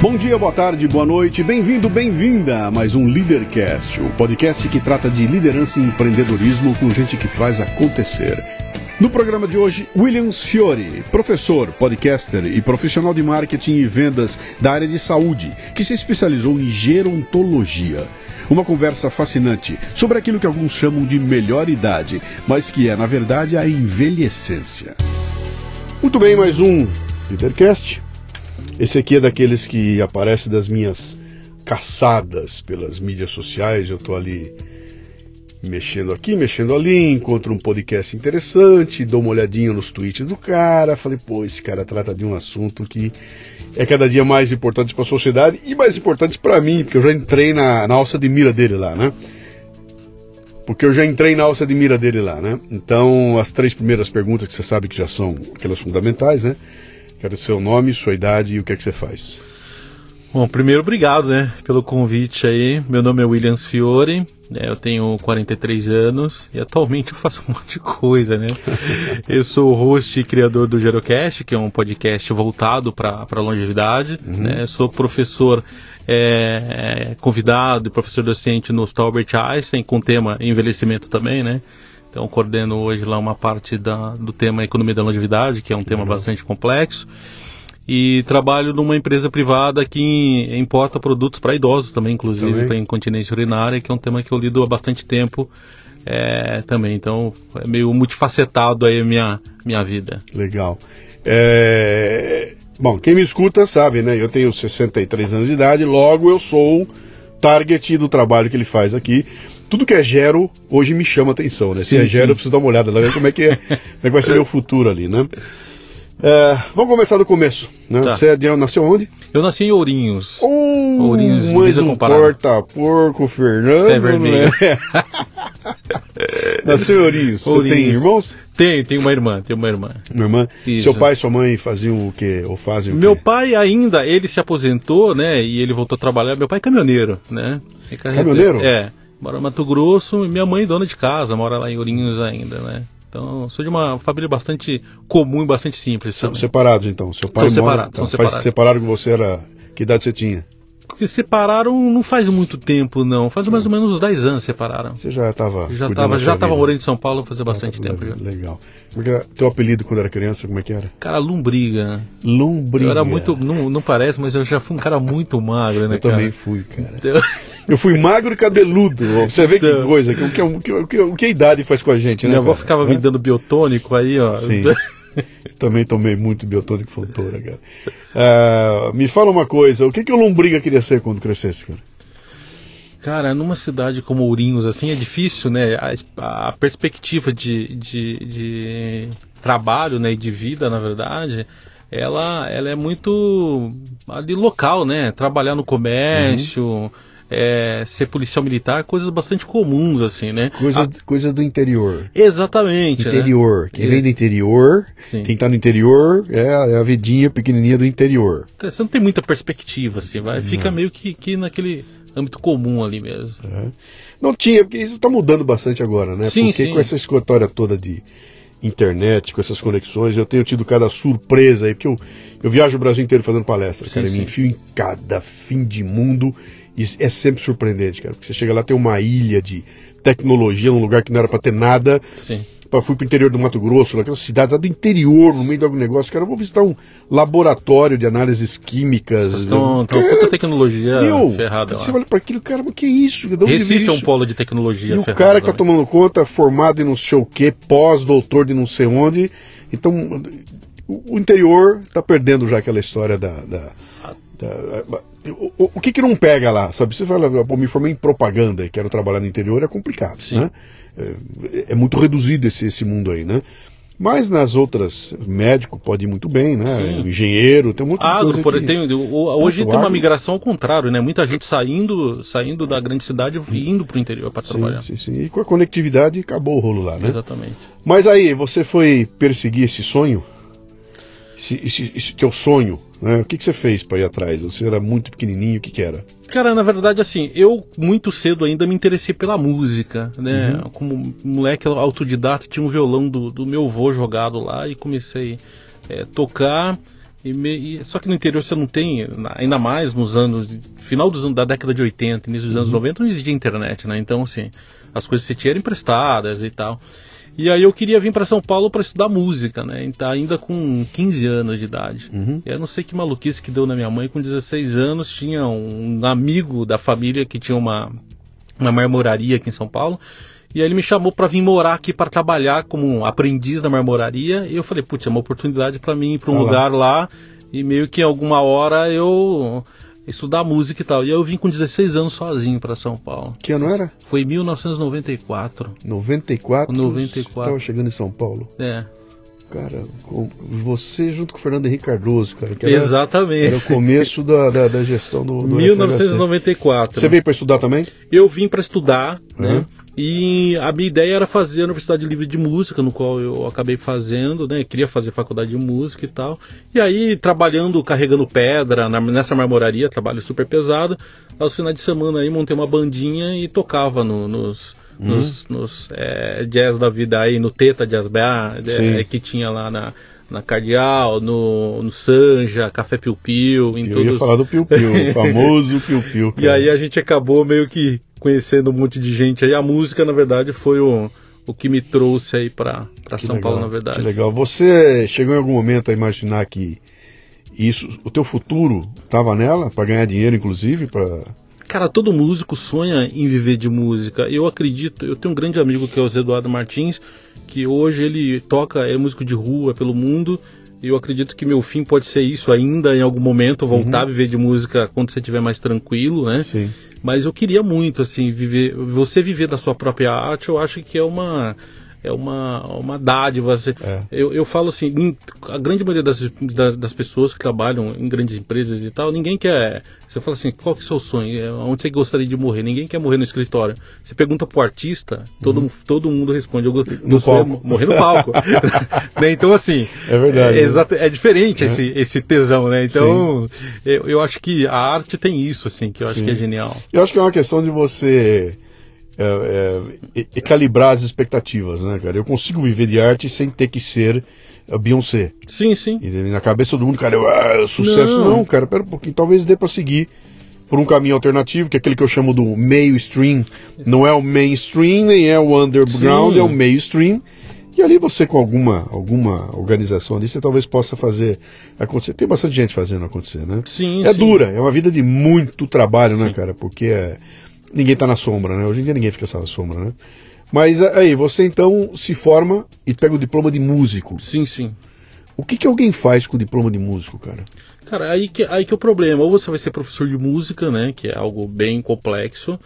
Bom dia, boa tarde, boa noite, bem-vindo, bem-vinda a mais um Leadercast, o podcast que trata de liderança e empreendedorismo com gente que faz acontecer. No programa de hoje, Williams Fiore, professor, podcaster e profissional de marketing e vendas da área de saúde, que se especializou em gerontologia. Uma conversa fascinante sobre aquilo que alguns chamam de melhor idade, mas que é, na verdade, a envelhecência. Muito bem, mais um Leadercast. Esse aqui é daqueles que aparece das minhas caçadas pelas mídias sociais. Eu estou ali mexendo aqui, mexendo ali, encontro um podcast interessante, dou uma olhadinha nos tweets do cara, falei, pô, esse cara trata de um assunto que é cada dia mais importante para a sociedade e mais importante para mim, porque eu já entrei na, na alça de mira dele lá, né? Porque eu já entrei na alça de mira dele lá, né? Então, as três primeiras perguntas que você sabe que já são aquelas fundamentais, né? Quero seu nome, sua idade e o que é que você faz. Bom, primeiro obrigado, né, pelo convite aí. Meu nome é Williams Fiore, né, eu tenho 43 anos e atualmente eu faço um monte de coisa, né. eu sou host e criador do Gerocast, que é um podcast voltado para a longevidade, uhum. né. Sou professor é, convidado e professor docente no Albert Einstein com tema envelhecimento também, né. Então coordeno hoje lá uma parte da, do tema economia da longevidade, que é um tema uhum. bastante complexo. E trabalho numa empresa privada que importa produtos para idosos também, inclusive para incontinência urinária, que é um tema que eu lido há bastante tempo é, também. Então é meio multifacetado aí a minha, minha vida. Legal. É... Bom, quem me escuta sabe, né? Eu tenho 63 anos de idade, logo eu sou target do trabalho que ele faz aqui tudo que é gero hoje me chama atenção, né? Sim, Se é gero, sim. eu preciso dar uma olhada lá, ver como é que, é, como é que vai ser meu futuro ali, né? É, vamos começar do começo. Né? Tá. Você é de, nasceu onde? Eu nasci em Ourinhos. Oh, Ourinhos mas um porta-porco, Fernando. É vermelho. Né? nasceu em Ourinhos. Ourinhos. Você tem irmãos? Tem, tem uma irmã, tem uma irmã. Uma irmã? Isso. Seu pai e sua mãe faziam o quê? Ou fazem o Meu quê? pai ainda, ele se aposentou, né? E ele voltou a trabalhar. Meu pai é caminhoneiro, né? É caminhoneiro? É mora em Mato Grosso e minha mãe dona de casa, mora lá em Ourinhos ainda, né? Então, sou de uma família bastante comum e bastante simples. São separados, então? Seu pai são mora, separados, então, são separados. separaram que você era... Que idade você tinha? Que separaram não faz muito tempo, não. Faz mais ou menos uns 10 anos separaram. Você já estava. Já estava já estava morando em São Paulo fazia bastante tempo. Já. Legal. Porque teu apelido quando era criança, como é que era? Cara, lombriga. Lombriga. Eu era muito. Não, não parece, mas eu já fui um cara muito magro, né? Eu cara? também fui, cara. Então... Eu fui magro e cabeludo. Você vê então... que coisa, o que, o, que, o, que, o que a idade faz com a gente, né? Minha avó ficava me dando biotônico aí, ó. Sim. Também tomei muito biotônico fontora, cara. Uh, me fala uma coisa, o que, que o Lombriga queria ser quando crescesse, cara? Cara, numa cidade como Ourinhos, assim, é difícil, né? A, a perspectiva de, de, de, trabalho, né, e de vida, na verdade, ela, ela é muito ali local, né? Trabalhar no comércio... Uhum é, ser policial militar, coisas bastante comuns, assim, né? Coisa, a... coisa do interior. Exatamente. Né? Interior. Né? Quem é. vem do interior, Sim. quem está no interior é a, é a vidinha pequenininha do interior. Você não tem muita perspectiva, assim, vai, fica meio que, que naquele âmbito comum ali mesmo. É. Não tinha, porque isso está mudando bastante agora, né? Sim, porque sim. com essa escotória toda de internet, com essas conexões, eu tenho tido cada surpresa aí, porque eu, eu viajo o Brasil inteiro fazendo palestras, cara, sim, me enfio em cada fim de mundo e é sempre surpreendente, cara, porque você chega lá, tem uma ilha de tecnologia, num lugar que não era para ter nada. Sim. Eu fui pro interior do Mato Grosso, naquelas cidades lá do interior, no meio de algum negócio. Cara, eu vou visitar um laboratório de análises químicas. Estão com puta tecnologia meu, ferrada Você olha para aquilo, cara, mas que isso? De Recife é um polo de tecnologia e ferrada. o cara que tá tomando conta, formado em não sei o que, pós-doutor de não sei onde. Então, o interior está perdendo já aquela história da, da Tá, o, o, que que não pega lá, sabe? Você fala, pô, me formei em propaganda e quero trabalhar no interior, é complicado, Sim. né? É, é, muito reduzido esse, esse mundo aí, né? Mas nas outras, médico pode ir muito bem, né? Sim. Engenheiro, tem muita agro, coisa por, que... tem, Hoje tem uma migração ao contrário, né? Muita gente saindo, saindo da grande cidade e indo para o interior para trabalhar. Sim, sim. E com a conectividade acabou o rolo lá, né? Exatamente. Mas aí, você foi perseguir esse sonho? Esse, esse, esse teu sonho, né? O que, que você fez para ir atrás? Você era muito pequenininho, o que, que era? Cara, na verdade, assim, eu muito cedo ainda me interessei pela música, né? Uhum. Como moleque autodidata, tinha um violão do, do meu avô jogado lá e comecei a é, tocar. E me, e, só que no interior você não tem, ainda mais nos anos, final dos anos da década de 80, início dos anos 90, não existia internet, né? Então, assim, as coisas que você tinha eram emprestadas e tal. E aí eu queria vir para São Paulo para estudar música, né? Então, ainda com 15 anos de idade. Uhum. Eu não sei que maluquice que deu na minha mãe. Com 16 anos tinha um amigo da família que tinha uma, uma marmoraria aqui em São Paulo. E aí ele me chamou para vir morar aqui para trabalhar como aprendiz da marmoraria. E eu falei, putz, é uma oportunidade para mim ir para um Tá lá. lugar lá. E meio que alguma hora eu estudar música e tal. E aí eu vim com 16 anos sozinho para São Paulo. Que ano era? Foi em 1994. 94? 94. Estava chegando em São Paulo. É, Cara, com você junto com o Fernando Henrique Cardoso, cara. Que era, exatamente. Era o começo da, da, da gestão do, do FHC. 1994. Você veio para estudar também? Eu vim para estudar, Uhum. né? E a minha ideia era fazer a Universidade Livre de Música, no qual eu acabei fazendo, né? Queria fazer faculdade de música e tal. E aí, trabalhando, carregando pedra na- nessa marmoraria, trabalho super pesado. Aos finais de semana aí, montei uma bandinha e tocava no- nos, Uhum. nos, nos, é, jazz da vida aí, no Teta Jazz Bar, é, que tinha lá na, na Cardeal, no, no Sanja, Café Piu Piu, em Eu todos... ia falar do Piu Piu, o famoso Piu Piu. E aí a gente acabou meio que conhecendo um monte de gente aí. A música, na verdade, foi o, o que me trouxe aí Que São legal, Paulo, na verdade. Que legal. Você chegou em algum momento a imaginar que isso, o teu futuro estava nela, para ganhar dinheiro, inclusive, para Cara, todo músico sonha em viver de música. Eu acredito, eu tenho um grande amigo que é o Zé Eduardo Martins, que hoje ele toca, é músico de rua pelo mundo. E eu acredito que meu fim pode ser isso ainda em algum momento, voltar a viver de música quando você estiver mais tranquilo, né? Sim. Mas eu queria muito, assim, viver. Você viver da sua própria arte, eu acho que é uma. É uma, uma dádiva. Você, É. eu, eu falo assim, a grande maioria das, das, das pessoas que trabalham em grandes empresas e tal, ninguém quer. Você fala assim, qual que é o seu sonho? É, Onde você gostaria de morrer? Ninguém quer morrer no escritório. Você pergunta pro artista, todo, todo mundo responde. Eu, go- meu sonho é palco. morrer no palco. Né? Então, assim. É verdade, É, né? é diferente esse, esse tesão, né? Então, eu, eu acho que a arte tem isso, assim, que eu acho Sim. que é genial. Eu acho que é uma questão de você é, é, calibrar as expectativas, né, cara? Eu consigo viver de arte sem ter que ser a Beyoncé. Sim, sim. E na cabeça todo mundo, cara, eu, ah, sucesso. Não. Não. cara, pera um pouquinho. Talvez dê pra seguir por um caminho alternativo, que é aquele que eu chamo do meio stream. Não é o mainstream, nem é o underground, Sim. é o meio stream. E ali você, com alguma, alguma organização ali, você talvez possa fazer acontecer. Tem bastante gente fazendo acontecer, né? Sim, É sim. dura, é uma vida de muito trabalho, né, Sim. cara? Porque é, ninguém tá na sombra, né? Hoje em dia ninguém fica na sombra, né? Mas aí, você então se forma e pega o diploma de músico. Sim, sim. O que, que alguém faz com o diploma de músico, cara? Cara, aí que, aí que é o problema. Ou você vai ser professor de música, né? Que é algo bem complexo.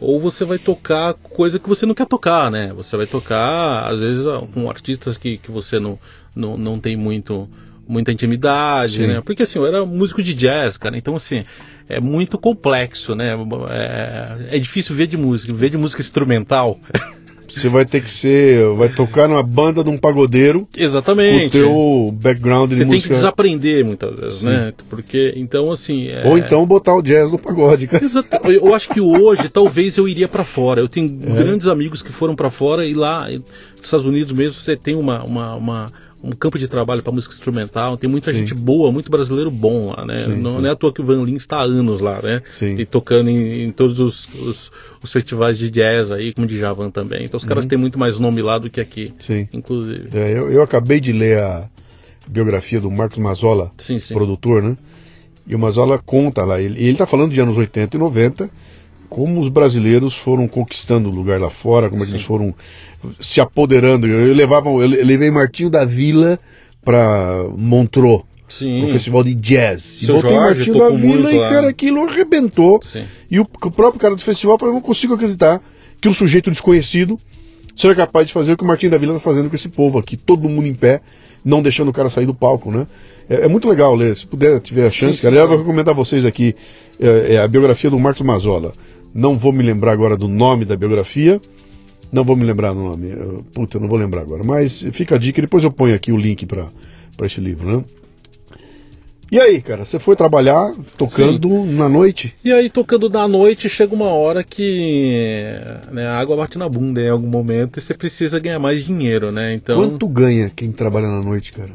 Ou você vai tocar coisa que você não quer tocar, né? Você vai tocar, às vezes, ah, com artistas que, que você não, não, não tem muito, muita intimidade, Sim. né? Porque assim, eu era músico de jazz, cara. Então, assim, é muito complexo, né? É, é difícil ver de música. Ver de música instrumental. Você vai ter que ser, vai tocar numa banda de um pagodeiro com o Exatamente. teu background de Você tem que música. desaprender muitas vezes, Sim. né? Porque, então, assim. é- Ou então botar o jazz no pagode, cara. Exato. Eu acho que hoje talvez eu iria para fora. Eu tenho É. grandes amigos que foram para fora e lá nos Estados Unidos mesmo você tem uma, uma, uma- um campo de trabalho para música instrumental. Tem muita Sim. gente boa, muito brasileiro bom lá, né? Sim, não, sim. não é à toa que o Van Lins está há anos lá, né? Sim. E tocando em, em todos os, os, os festivais de jazz aí, como de Javan também. Então os caras Uhum. têm muito mais nome lá do que aqui, Sim. inclusive. É, eu, eu acabei de ler a biografia do Marcos sim. produtor, né? E o Mazzola conta lá, ele, ele tá falando de anos 80 e 90, como os brasileiros foram conquistando o lugar lá fora, como é Sim. eles foram se apoderando. Eu, levava, eu levei Martinho da Vila para Montreux, Sim. no festival de jazz. E Jorge Martinho da Vila e, cara, aquilo arrebentou. Sim. E o, o próprio cara do festival falou, não consigo acreditar que um sujeito desconhecido seja capaz de fazer o que o Martinho da Vila está fazendo com esse povo aqui, todo mundo em pé, não deixando o cara sair do palco, né? É, é muito legal ler, se puder, tiver a chance, Sim, cara. sim. Eu vou recomendar a vocês aqui é, é a biografia do Marcos Mazzola. Não vou me lembrar agora do nome da biografia, não vou me lembrar do nome, puta, eu não vou lembrar agora, mas fica a dica, depois eu ponho aqui o link para esse livro, né? E aí, cara, você foi trabalhar tocando na noite? E aí, tocando da noite, chega uma hora que né, a água bate na bunda em algum momento e você precisa ganhar mais dinheiro, né? Então, Quanto ganha quem trabalha na noite, cara?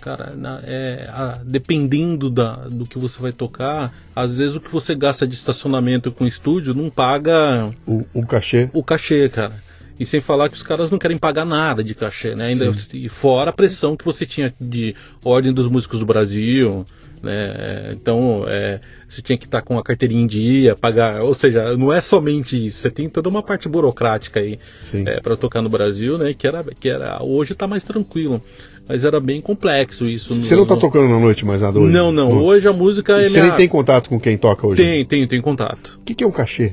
Cara, na, é, a, dependendo da, do que você vai tocar, às vezes o que você gasta de estacionamento com estúdio não paga o, o cachê. O cachê, cara. E sem falar que os caras não querem pagar nada de cachê, né? Ainda, e fora a pressão que você tinha de ordem dos músicos do Brasil, né? Então, é, você tinha que estar com a carteirinha em dia, pagar. Ou seja, não é somente isso. Você tem toda uma parte burocrática aí é, para tocar no Brasil, né? Que era, que era hoje está mais tranquilo. Mas era bem complexo isso. Você no, não está no... tocando na noite mais nada hoje? Não, não. Hoje a música é. Você minha... nem tem contato com quem toca hoje? Tem, tem, tem contato. O que, que é um cachê?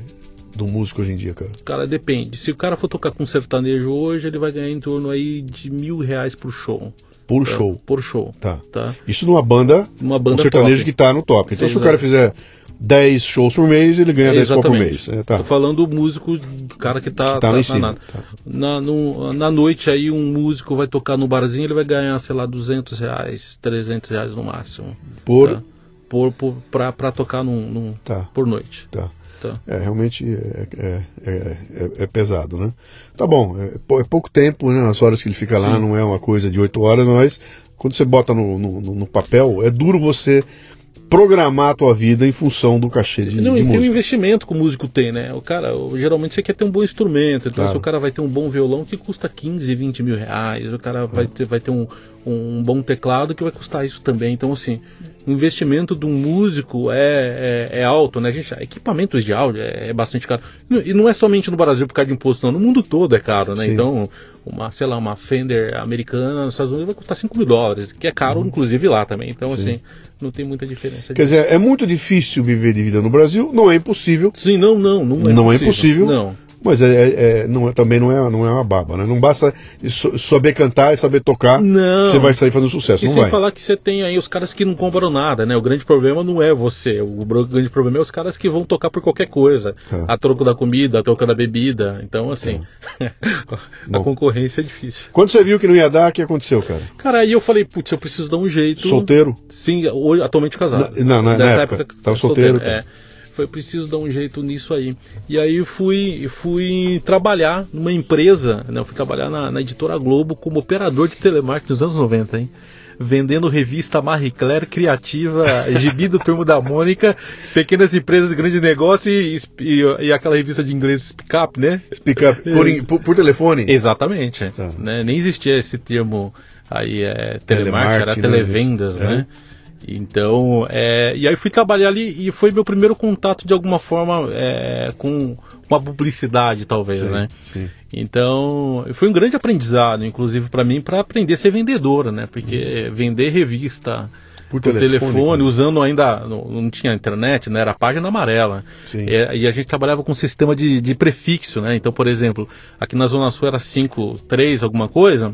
do músico hoje em dia, cara? Cara, depende. Se o cara for tocar com sertanejo hoje, ele vai ganhar em torno aí de mil reais por show. Por tá? show? Por show. Tá. tá. Isso numa banda, uma banda um sertanejo top. que tá no top. Então Sim, se o cara fizer 10 shows por mês, ele ganha é, 10 por mês. É, tá. Tô falando do músico, cara que tá, que tá, tá lá em cima. Na, tá. na, no, na noite aí um músico vai tocar no barzinho, ele vai ganhar, sei lá, 200 reais, 300 reais no máximo. Por? Tá? Por, por, pra, pra tocar num, num tá. por noite. Tá. Tá. É, realmente é, é, é, é, pesado, né? Tá bom, é, pouco tempo, né? As horas que ele fica lá Sim. não é uma coisa de oito horas, mas quando você bota no, no, no papel, é duro você programar a tua vida em função do cachê de, não, de e música. tem um investimento que o músico tem, né? O cara, geralmente você quer ter um bom instrumento, então claro. se o cara vai ter um bom violão que custa 15, 20 mil reais, o cara vai ter, vai ter um, um bom teclado que vai custar isso também. Então, assim, o investimento de um músico é, é, é alto, né? Gente, equipamentos de áudio é, é, bastante caro. E não é somente no Brasil por causa de imposto, não. No mundo todo é caro, né? Sim. Então, uma, sei lá, uma Fender americana nos Estados Unidos vai custar 5 mil dólares, que é caro, uhum. inclusive, lá também. Então, Sim. assim, não tem muita diferença. Quer dizer, é muito difícil viver de vida no Brasil, não é impossível. Sim, não, não, não é não impossível. É impossível. Não. Mas é, é, é não, é, também não é, não é uma baba, né? Não basta saber cantar e saber tocar, não. você vai sair fazendo sucesso. E não sem vai. falar que você tem aí os caras que não compram nada, né? O grande problema não é você, o grande problema é os caras que vão tocar por qualquer coisa. É. A troco da comida, a troco da bebida. Então, assim, é. a concorrência é difícil. Quando você viu que não ia dar, o que aconteceu, cara? Cara, aí eu falei, putz, eu preciso dar um jeito. Solteiro? Sim, hoje, atualmente casado. Na, não, na, Nessa época, época tava solteiro. solteiro tá. é foi preciso dar um jeito nisso aí. E aí fui, fui trabalhar numa empresa, né? Eu fui trabalhar na, na editora Globo como operador de telemarketing nos anos 90, hein? vendendo revista Marie Claire, Criativa, Gibi do Turmo da Mônica, Pequenas Empresas, Grande Negócio e, e, e aquela revista de inglês Speak Up, né? Speak Up, por, por, por telefone? Exatamente. Tá. Né? Nem existia esse termo aí, é, telemarketing, era né? televendas, né? né? Então, é, e aí fui trabalhar ali e foi meu primeiro contato de alguma forma é, com uma publicidade, talvez, sim, né? Sim. Então, foi um grande aprendizado, inclusive para mim, para aprender a ser vendedora, né? Porque hum. vender revista por, por telefone, telefone usando ainda não, não, tinha internet, né? Era a página amarela. É, e a gente trabalhava com um sistema de, de prefixo, né? Então, por exemplo, aqui na Zona Sul era 5, 3, alguma coisa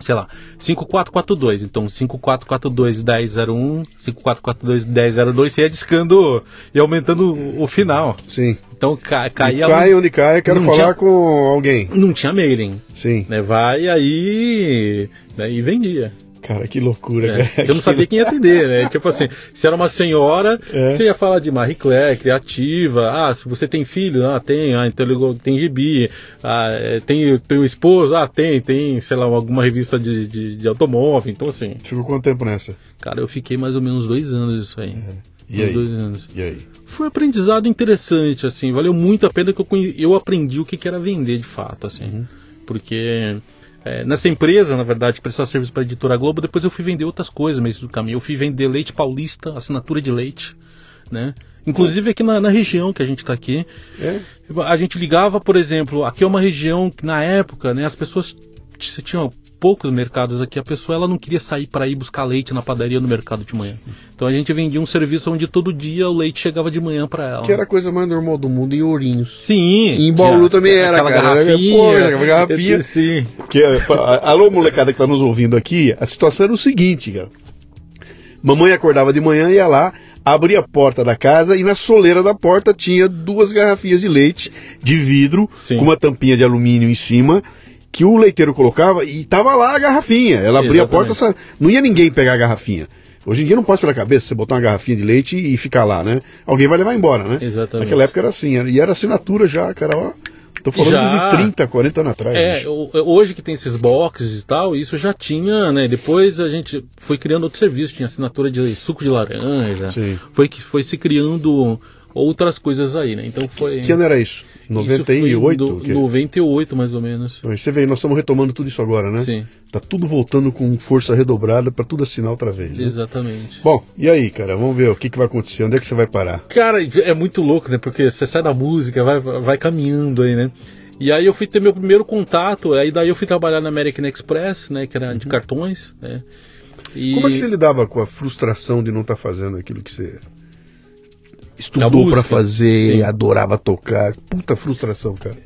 sei lá, 5442. Então 5442 1001, 5442 1002, você ia discando e aumentando o final. Sim. Então ca, caía. cai onde cai, quero falar tinha, com alguém. Não tinha mailing. Sim. Né, vai aí. Né, e vendia. Cara, que loucura, é, cara. Você não sabia quem ia atender, né? tipo assim, se era uma senhora, é. você ia falar de Marie Claire, criativa. Ah, se você tem filho, ah, tem. Ah, então tem gibi. Ah, é, tem, tem um esposo, ah, tem. Tem, sei lá, alguma revista de, de, de automóvel. Então, assim. Ficou quanto tempo nessa? Cara, eu fiquei mais ou menos dois anos isso aí. É. E aí? Dois anos. E aí? Foi um aprendizado interessante, assim. Valeu muito a pena que eu, eu aprendi o que, que era vender de fato, assim. Uhum. Porque é, nessa empresa, na verdade, prestar serviço para a editora Globo, depois eu fui vender outras coisas mesmo do caminho. Eu fui vender leite paulista, assinatura de leite, né? Inclusive aqui na, na região que a gente está aqui. É? A gente ligava, por exemplo, aqui é uma região que na época, né, as pessoas tinham poucos mercados aqui, a pessoa ela não queria sair para ir buscar leite na padaria no mercado de manhã. Então a gente vendia um serviço onde todo dia o leite chegava de manhã para ela. Que era a coisa mais normal do mundo em Ourinhos. Sim. E em Bauru também era, aquela cara. Garrafinha, Pô, aquela garrafinha. Sim. Que, alô, molecada que tá nos ouvindo aqui, a situação era o seguinte, cara. Mamãe acordava de manhã, ia lá, abria a porta da casa e na soleira da porta tinha duas garrafinhas de leite de vidro Sim. com uma tampinha de alumínio em cima que o leiteiro colocava e tava lá a garrafinha. Ela abria Exatamente. a porta, não ia ninguém pegar a garrafinha. Hoje em dia não pode pela cabeça você botar uma garrafinha de leite e ficar lá, né? Alguém vai levar embora, né? Exatamente. Naquela época era assim, e era assinatura já, cara, ó. Tô falando já, de 30, 40 anos atrás. É, hoje que tem esses boxes e tal, isso já tinha, né? Depois a gente foi criando outro serviço, tinha assinatura de suco de laranja. Sim. Foi que foi se criando outras coisas aí, né? Então foi. Que ano era isso? 98? Isso do, 98, mais ou menos. Então, você vê, nós estamos retomando tudo isso agora, né? Sim. Tá tudo voltando com força redobrada para tudo assinar outra vez. Né? Exatamente. Bom, e aí, cara? Vamos ver o que, que vai acontecer, onde é que você vai parar? Cara, é muito louco, né? Porque você sai da música, vai, vai caminhando aí, né? E aí eu fui ter meu primeiro contato, aí daí eu fui trabalhar na American Express, né? Que era de uhum. cartões, né? E... Como é que você lidava com a frustração de não estar tá fazendo aquilo que você estudou para fazer, Sim. adorava tocar. Puta frustração, cara.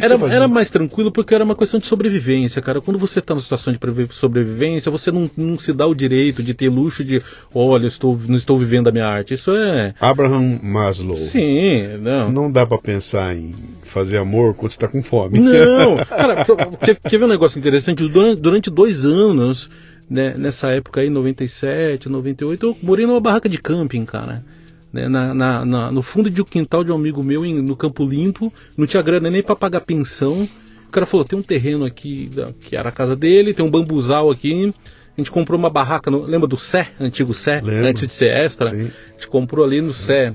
Era, era mais tranquilo porque era uma questão de sobrevivência, cara. Quando você está numa situação de sobrevivência, você não, não, se dá o direito de ter luxo de, olha, estou, não estou vivendo a minha arte. Isso é. Abraham Maslow. Sim, não. Não dá para pensar em fazer amor quando você está com fome. Não, cara, quer, quer ver um negócio interessante? Durante, durante dois anos, né, nessa época aí, 97, 98, eu morei numa barraca de camping, cara né, na, na, na, no fundo de um quintal de um amigo meu em, no Campo Limpo, não tinha grana nem para pagar pensão. O cara falou: tem um terreno aqui que era a casa dele, tem um bambuzal aqui. A gente comprou uma barraca, no, lembra do Sé, antigo Sé, Lembro. antes de ser extra? Sim. A gente comprou ali no Sé.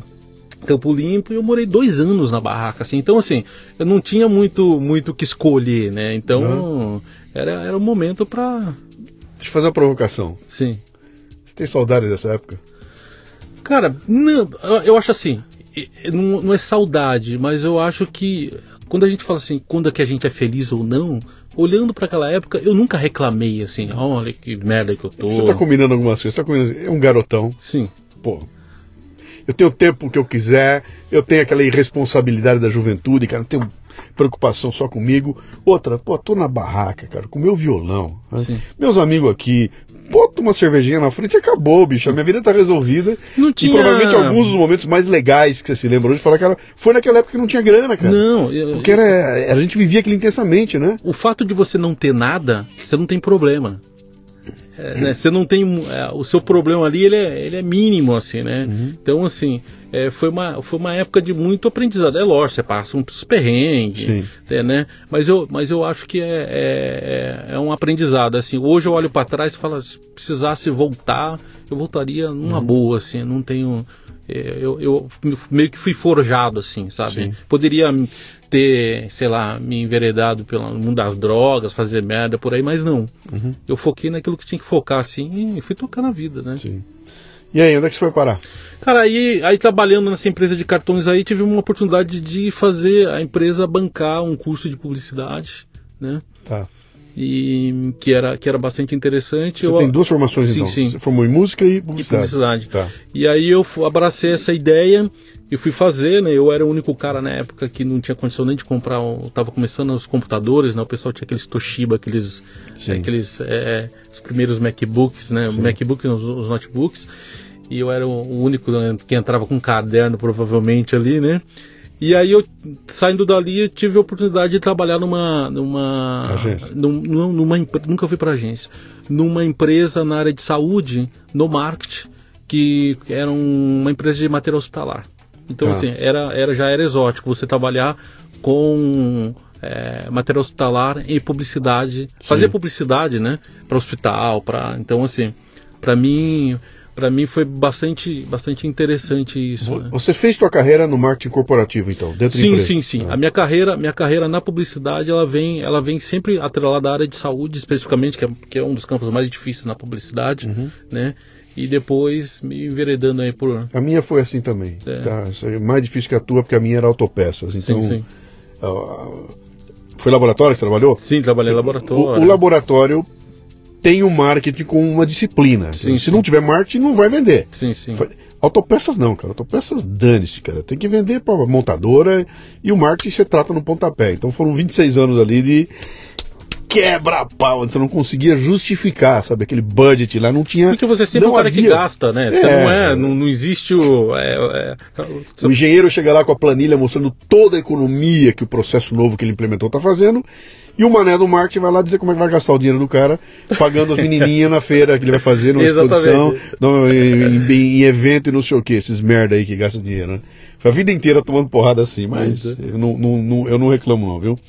Campo Limpo e eu morei dois anos na barraca, assim. Então, assim, eu não tinha muito muito que escolher, né? Então, uhum. era, era um momento para Deixa eu fazer uma provocação. Sim. Você tem saudade dessa época? Cara, não, eu acho assim, não, não, é saudade, mas eu acho que quando a gente fala assim, quando é que a gente é feliz ou não, olhando para aquela época, eu nunca reclamei assim, olha que merda que eu tô. Você tá combinando algumas coisas, tá combinando, é um garotão. Sim. Pô, eu tenho o tempo que eu quiser, eu tenho aquela irresponsabilidade da juventude, cara, não tenho preocupação só comigo. Outra, pô, tô na barraca, cara, com meu violão. Né? Meus amigos aqui, bota uma cervejinha na frente e acabou, bicho. A minha vida tá resolvida. Não tinha... E provavelmente alguns dos momentos mais legais que você se lembra hoje, falar que era, foi naquela época que não tinha grana, cara. Não, eu, Porque era, a gente vivia aquilo intensamente, né? O fato de você não ter nada, você não tem problema. É, né, você não tem é, o seu problema ali ele é, ele é mínimo assim né? Uhum. então assim é, foi uma foi uma época de muito aprendizado. É lógico você passa uns perrengues é, né? Mas eu mas eu acho que é, é, é um aprendizado assim. Hoje eu olho para trás e falo se precisasse voltar eu voltaria numa uhum. boa assim. Não tenho é, eu, eu, meio que fui forjado assim sabe? Sim. poderia ter, sei lá, me enveredado pelo mundo das drogas, fazer merda por aí, mas não. Uhum. Eu foquei naquilo que tinha que focar, assim, e fui tocar na vida, né? Sim. E aí, onde é que você foi parar? Cara, aí, aí trabalhando nessa empresa de cartões aí, tive uma oportunidade de fazer a empresa bancar um curso de publicidade, né? Tá e que era, que era bastante interessante. Você eu, tem duas formações sim, então? Sim. Você formou em música e publicidade. E publicidade. Tá. E aí eu abracei essa ideia e fui fazer, né? Eu era o único cara na época que não tinha condição nem de comprar, estava começando os computadores, né? O pessoal tinha aqueles Toshiba, aqueles, aqueles é, os primeiros MacBooks, né? Sim. MacBook, os, os notebooks. E eu era o único né, que entrava com um caderno, provavelmente ali, né? E aí eu, saindo dali, eu tive a oportunidade de trabalhar numa. numa agência. Numa, numa, nunca fui para agência. Numa empresa na área de saúde, no marketing, que era uma empresa de material hospitalar. Então, ah. assim, era, era, já era exótico você trabalhar com é, material hospitalar e publicidade. Sim. Fazer publicidade, né? Para hospital, para. Então, assim, para mim para mim foi bastante, bastante interessante isso. Né? Você fez sua carreira no marketing corporativo, então, dentro sim, de Sim, sim, sim. Ah. A minha carreira, minha carreira na publicidade, ela vem, ela vem sempre atrelada à área de saúde, especificamente, que é, que é um dos campos mais difíceis na publicidade, uhum. né? E depois me enveredando aí por. A minha foi assim também. É. Tá? É mais difícil que a tua, porque a minha era autopeças. Então, sim, sim. Uh, foi laboratório que você trabalhou? Sim, trabalhei em laboratório. O, o laboratório tem o marketing como uma disciplina. Sim, Se sim. não tiver marketing, não vai vender. Sim, sim. Autopeças não, cara. Autopeças dane-se, cara. Tem que vender para montadora e o marketing você trata no pontapé. Então foram 26 anos ali de quebra-pau, você não conseguia justificar, sabe? Aquele budget lá não tinha. Porque você sempre é um cara havia... que gasta, né? Você é, não é, não, não existe o. É, é, o engenheiro chega lá com a planilha mostrando toda a economia que o processo novo que ele implementou está fazendo e o mané do marketing vai lá dizer como é que vai gastar o dinheiro do cara, pagando as menininhas na feira que ele vai fazer, numa exposição, no, em, em, evento e não sei o que, esses merda aí que gastam dinheiro, né? Foi a vida inteira tomando porrada assim, mas eu não, não- não- eu não reclamo não, viu?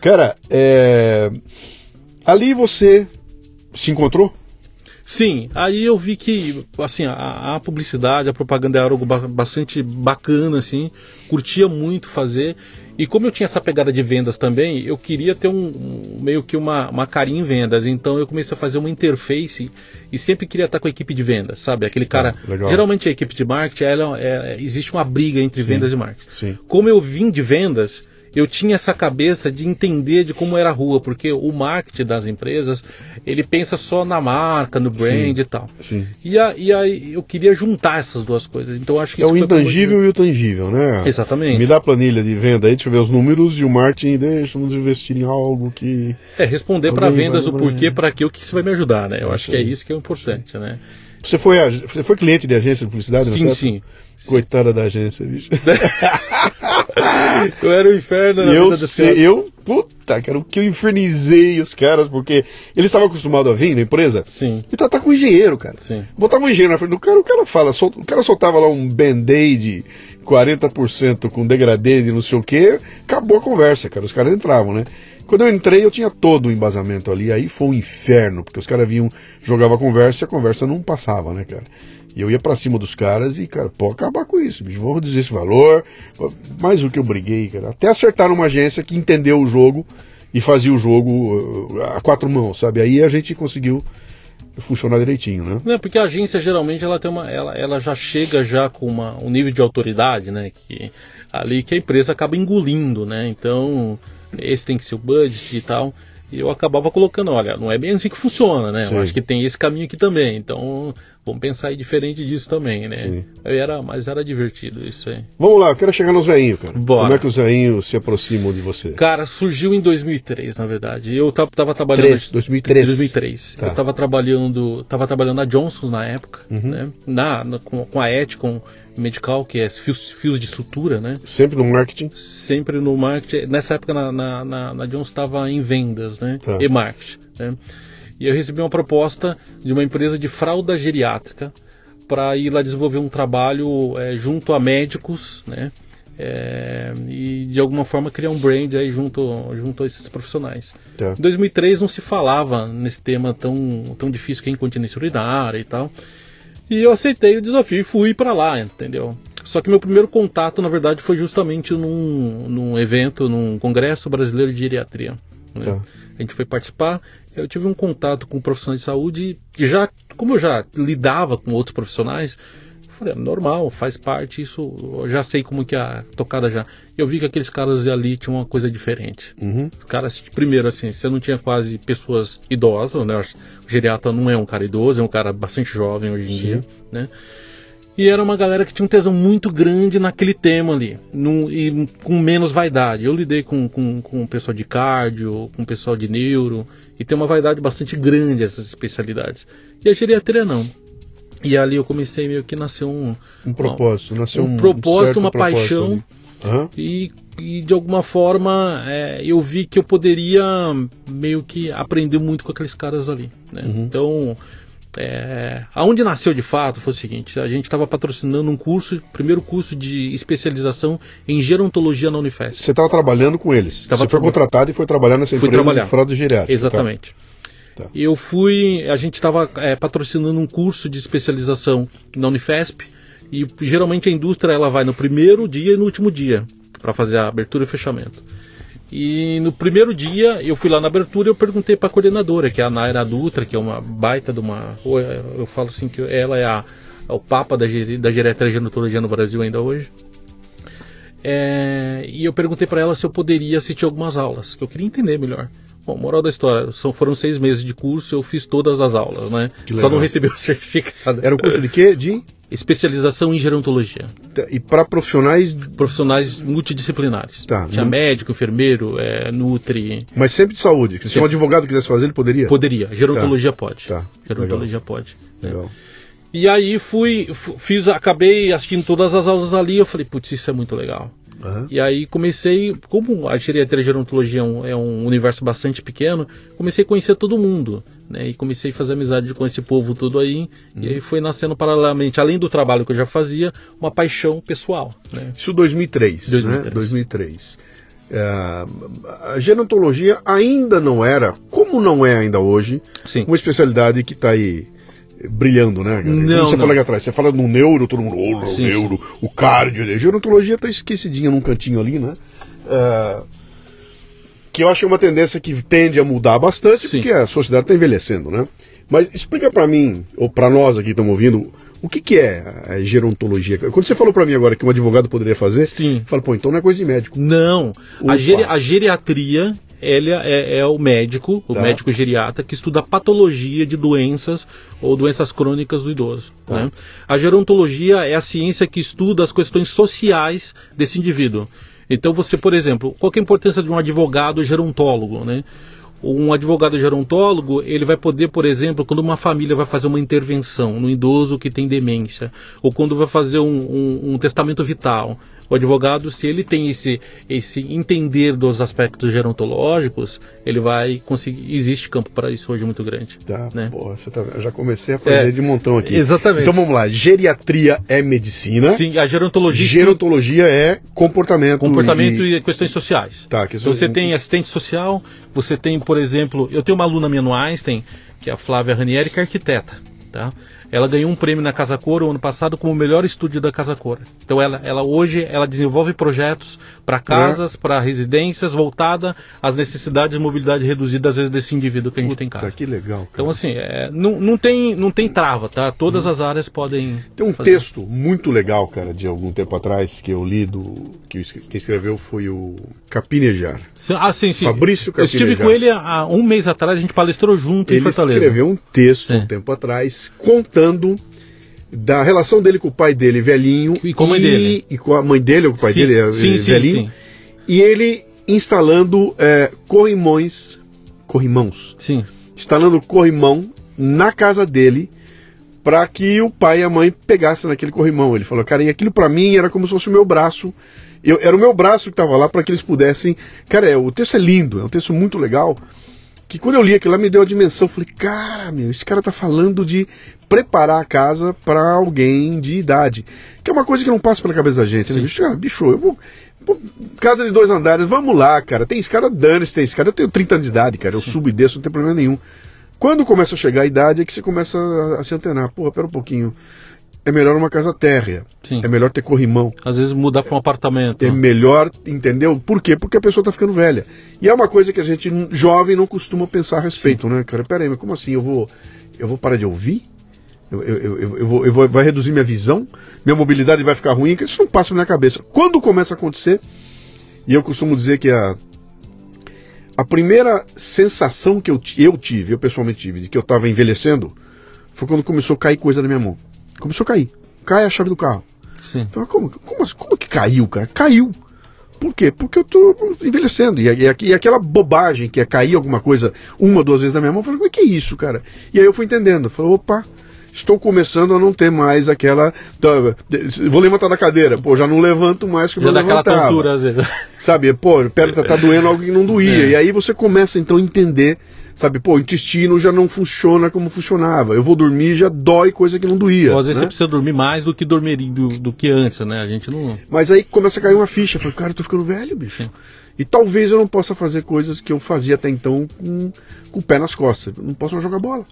Cara, é, ali você se encontrou? Sim, aí eu vi que assim a, a publicidade, a propaganda era algo ba- bastante bacana, assim, curtia muito fazer. E como eu tinha essa pegada de vendas também, eu queria ter um, um- meio que uma, uma carinha em vendas. Então eu comecei a fazer uma interface e sempre queria estar com a equipe de vendas, sabe? Aquele cara. legal. geralmente a equipe de marketing, ela, é- existe uma briga entre Sim. vendas e marketing. Sim. Como eu vim de vendas, eu tinha essa cabeça de entender de como era a rua, porque o marketing das empresas, ele pensa só na marca, no brand Sim. e tal. Sim. E, a- e aí eu queria juntar essas duas coisas. Então acho que É o intangível e o tangível, né? Exatamente. Me dá a planilha de venda aí, deixa eu ver os números e o marketing deixa nos investir em algo que. É responder para vendas o porquê, para que, o que isso vai me ajudar, né? Eu acho que é isso que é importante, né? Você foi, você foi cliente de agência de publicidade, Sim, sim. Coitada da agência, bicho. Eu era o inferno na eu vida sei, eu, puta, cara, o que eu infernizei os caras, porque eles estavam acostumados a vir na empresa Sim, e tratar com engenheiro, cara. sim. Botava um engenheiro na frente do cara, o cara fala, sol- o cara soltava lá um band-aid 40% com degradê de não sei o que, acabou a conversa, cara. Os caras entravam, né? Quando eu entrei, eu tinha todo o embasamento ali, aí foi um inferno, porque os caras vinham, jogavam a conversa e a conversa não passava, né, cara? E eu ia pra cima dos caras e, cara, pode acabar com isso, bicho, vou reduzir esse valor. Mais o que eu briguei, cara. Até acertar uma agência que entendeu o jogo e fazia o jogo uh, a quatro mãos, sabe? Aí a gente conseguiu funcionar direitinho, né? Não, porque a agência geralmente ela tem uma, ela, ela já chega já com uma, um nível de autoridade, né? Que ali que a empresa acaba engolindo, né? Então esse tem que ser o budget e tal. E eu acabava colocando, olha, não é bem assim que funciona, né? Sim. Eu acho que tem esse caminho aqui também. Então vamos pensar aí diferente disso também, né? Sim. Eu era, mas era divertido isso aí. Vamos lá, eu quero chegar nos veinhos, cara. Bora. Como é que os veinhos se aproximam de você? Cara, surgiu em 2003, na verdade. Eu tava, tava trabalhando. Três, 2003. 2003. Tá. Eu tava trabalhando, tava trabalhando na Johnson na época, Uhum. né? Na, na- com, com a Eticon Medical, que é fios, fios de sutura, né? Sempre no marketing? Sempre no marketing. Nessa época na, na, na, na Johnson estava em vendas, né? Tá. E marketing, né? E eu recebi uma proposta de uma empresa de fralda geriátrica para ir lá desenvolver um trabalho é, junto a médicos, né? É, e de alguma forma criar um brand aí junto, junto a esses profissionais. Tá. Em 2003 não se falava nesse tema tão, tão difícil que é incontinência urinária e tal. E eu aceitei o desafio e fui para lá, entendeu? Só que meu primeiro contato, na verdade, foi justamente num, num evento, num congresso brasileiro de geriatria. Né? Tá. A gente foi participar, eu tive um contato com profissionais de saúde, e já, como eu já lidava com outros profissionais, falei, "É normal, faz parte, isso eu já sei como que é a tocada já. Eu vi que aqueles caras ali tinham uma coisa diferente. Uhum. Os caras, primeiro assim, você não tinha quase pessoas idosas, né? O geriatra não é um cara idoso, é um cara bastante jovem hoje em dia, né? E era uma galera que tinha um tesão muito grande naquele tema ali, num- e com menos vaidade. Eu lidei com, com, com o pessoal de cardio, com o pessoal de neuro, e tem uma vaidade bastante grande essas especialidades. E a geriatria não. E ali eu comecei meio que nascer um, Um propósito, nasceu um um, propósito, uma propósito paixão. Aham. E, e de alguma forma é, eu vi que eu poderia meio que aprender muito com aqueles caras ali. né? Uhum. Então, é, aonde nasceu de fato foi o seguinte: a gente estava patrocinando um curso, primeiro curso de especialização em gerontologia na Unifesp. Você estava trabalhando com eles. Tava Você foi contratado e foi trabalhar nessa empresa trabalhar. de fraude geriátrica. Exatamente. Tá. Eu fui, a gente estava patrocinando um curso de especialização na Unifesp e geralmente a indústria ela vai no primeiro dia e no último dia para fazer a abertura e fechamento. E no primeiro dia eu fui lá na abertura e eu perguntei para a coordenadora, que é a Naira Dutra, que é uma baita de uma, eu falo assim que ela é a é o papa da, da geriatria gerontologia no Brasil ainda hoje. É, e eu perguntei para ela se eu poderia assistir algumas aulas, que eu queria entender melhor. Bom, moral da história, são, foram seis meses de curso, eu fiz todas as aulas, né? Só não recebi o certificado. Era um curso de quê? De Especialização em gerontologia. e para profissionais, Profissionais multidisciplinares. Tá, Tinha médico, enfermeiro, é, nutri. mas sempre de saúde. Que se um advogado quisesse fazer, ele poderia. Poderia. Gerontologia pode. Tá, Gerontologia pode. né? Legal. E aí fui, fu- fiz, acabei assistindo todas as aulas ali, eu falei, putz, isso é muito legal. Aham. E aí comecei, como a geriatria e gerontologia é um, é um universo bastante pequeno, comecei a conhecer todo mundo. né, e comecei a fazer amizade com esse povo todo aí, uhum. e aí foi nascendo paralelamente, além do trabalho que eu já fazia, uma paixão pessoal. Né? Isso 2003, 2003. Né? 2003. É, a gerontologia ainda não era, como não é ainda hoje, Sim. uma especialidade que está aí brilhando, né? Não, você não. fala aqui atrás, você fala no neuro, todo mundo, oh, o neuro, o cardio, a gerontologia está esquecidinha num cantinho ali, né? É, que eu acho uma tendência que tende a mudar bastante, Sim. porque a sociedade está envelhecendo, né? Mas explica para mim, ou para nós aqui que estamos ouvindo, o que, que é a gerontologia? Quando você falou para mim agora que um advogado poderia fazer, Sim. fala, pô, então não é coisa de médico. Não. A, geri a, geriatria ele é, é, o médico, o tá. médico geriatra, que estuda a patologia de doenças ou doenças crônicas do idoso. Tá. Né? A gerontologia é a ciência que estuda as questões sociais desse indivíduo. Então você, por exemplo, qual é a importância de um advogado gerontólogo, né? um advogado gerontólogo, ele vai poder, por exemplo, quando uma família vai fazer uma intervenção no idoso que tem demência, ou quando vai fazer um, um, um testamento vital, o advogado, se ele tem esse, esse entender dos aspectos gerontológicos, ele vai conseguir. Existe campo para isso hoje muito grande. Tá, né? Porra, tá, eu já comecei a aprender é, de montão aqui. Exatamente. Então vamos lá: geriatria é medicina. Sim, a gerontologia. Gerontologia é comportamento. Comportamento e, e questões sociais. Tá, questões... Então você tem assistente social, você tem, por exemplo, eu tenho uma aluna minha no Einstein, que é a Flávia Ranieri, que é arquiteta. Tá? Ela ganhou um prêmio na Casa Cor o ano passado como o melhor estúdio da Casa Cor. Então ela, ela hoje ela desenvolve projetos para casas, é. para residências, voltada às necessidades de mobilidade reduzida às vezes desse indivíduo que a gente Puta, tem em casa. Que legal. Cara. Então assim, é, não, não, tem, não tem trava, tá? Todas hum. as áreas podem. Tem um fazer. texto muito legal, cara, de algum tempo atrás que eu li do que quem escreveu foi o Capinejar. Ah, sim, sim. Fabrício Capinejar. Eu estive com ele há um mês atrás, a gente palestrou junto ele em Fortaleza. Ele escreveu um texto um tempo atrás contando contando da relação dele com o pai dele, velhinho. E com a mãe dele. E com a mãe dele, ou com o pai sim, dele, é, sim, velhinho. Sim, e ele instalando é, corrimões. Corrimãos. Sim. Instalando corrimão na casa dele para que o pai e a mãe pegassem naquele corrimão. Ele falou, cara, e aquilo para mim era como se fosse o meu braço. Eu, era o meu braço que estava lá para que eles pudessem. Cara, é, o texto é lindo, é um texto muito legal que quando eu li aquilo lá me deu a dimensão, falei, cara, meu, esse cara tá falando de preparar a casa para alguém de idade. Que é uma coisa que não passa pela cabeça da gente, né? Bicho, ah, bicho, eu vou. Casa de dois andares, vamos lá, cara. Tem escada, dane-se, tem escada. Eu tenho 30 anos de idade, cara. Eu Sim. subo e desço, não tem problema nenhum. Quando começa a chegar a idade é que você começa a, a se antenar. Porra, pera um pouquinho é melhor uma casa térrea. Sim. É melhor ter corrimão. Às vezes mudar para um apartamento. É melhor, entendeu? Por quê? Porque a pessoa está ficando velha. E é uma coisa que a gente, jovem, não costuma pensar a respeito, Sim. né, cara? Pera aí, mas como assim? Eu vou, eu vou parar de ouvir? Eu, eu, eu, eu, vou, eu vou, vai reduzir minha visão? Minha mobilidade vai ficar ruim? Isso não passa na minha cabeça. Quando começa a acontecer, e eu costumo dizer que a, a primeira sensação que eu, eu tive, eu pessoalmente tive, de que eu estava envelhecendo, foi quando começou a cair coisa na minha mão. Começou a cair. Cai a chave do carro. Sim. Então, como, como, como que caiu, cara? Caiu. Por quê? Porque eu tô envelhecendo. E, e, e, aquela bobagem que é cair alguma coisa uma, duas vezes na minha mão, eu falei, o que é isso, cara? E aí eu fui entendendo. Falei, opa, estou começando a não ter mais aquela. vou levantar da cadeira. Pô, já não levanto mais que eu já levantava. Tontura, às vezes. Sabe, pô, perna tá, tá doendo algo que não doía. É. E aí você começa então a entender Sabe, pô, o intestino já não funciona como funcionava. Eu vou dormir já dói coisa que não doía. Ou às vezes né? você precisa dormir mais do que dormir do, do, que antes, né? A gente não. Mas aí começa a cair uma ficha. Falo, cara, eu tô ficando velho, bicho. Sim. E talvez eu não possa fazer coisas que eu fazia até então com, com o pé nas costas. Eu não posso mais jogar bola.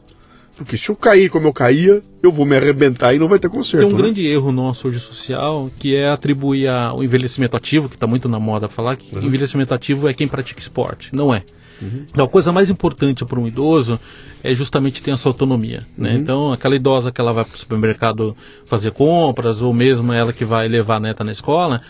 Porque se eu cair como eu caía, eu vou me arrebentar e não vai ter conserto. Tem um né? grande erro nosso hoje social, que é atribuir ao envelhecimento ativo, que está muito na moda falar que uhum. envelhecimento ativo é quem pratica esporte. Não é. Uhum. Então, a coisa mais importante para um idoso é justamente ter a sua autonomia. Né? Uhum. Então, aquela idosa que ela vai para o supermercado fazer compras, ou mesmo ela que vai levar a neta na escola,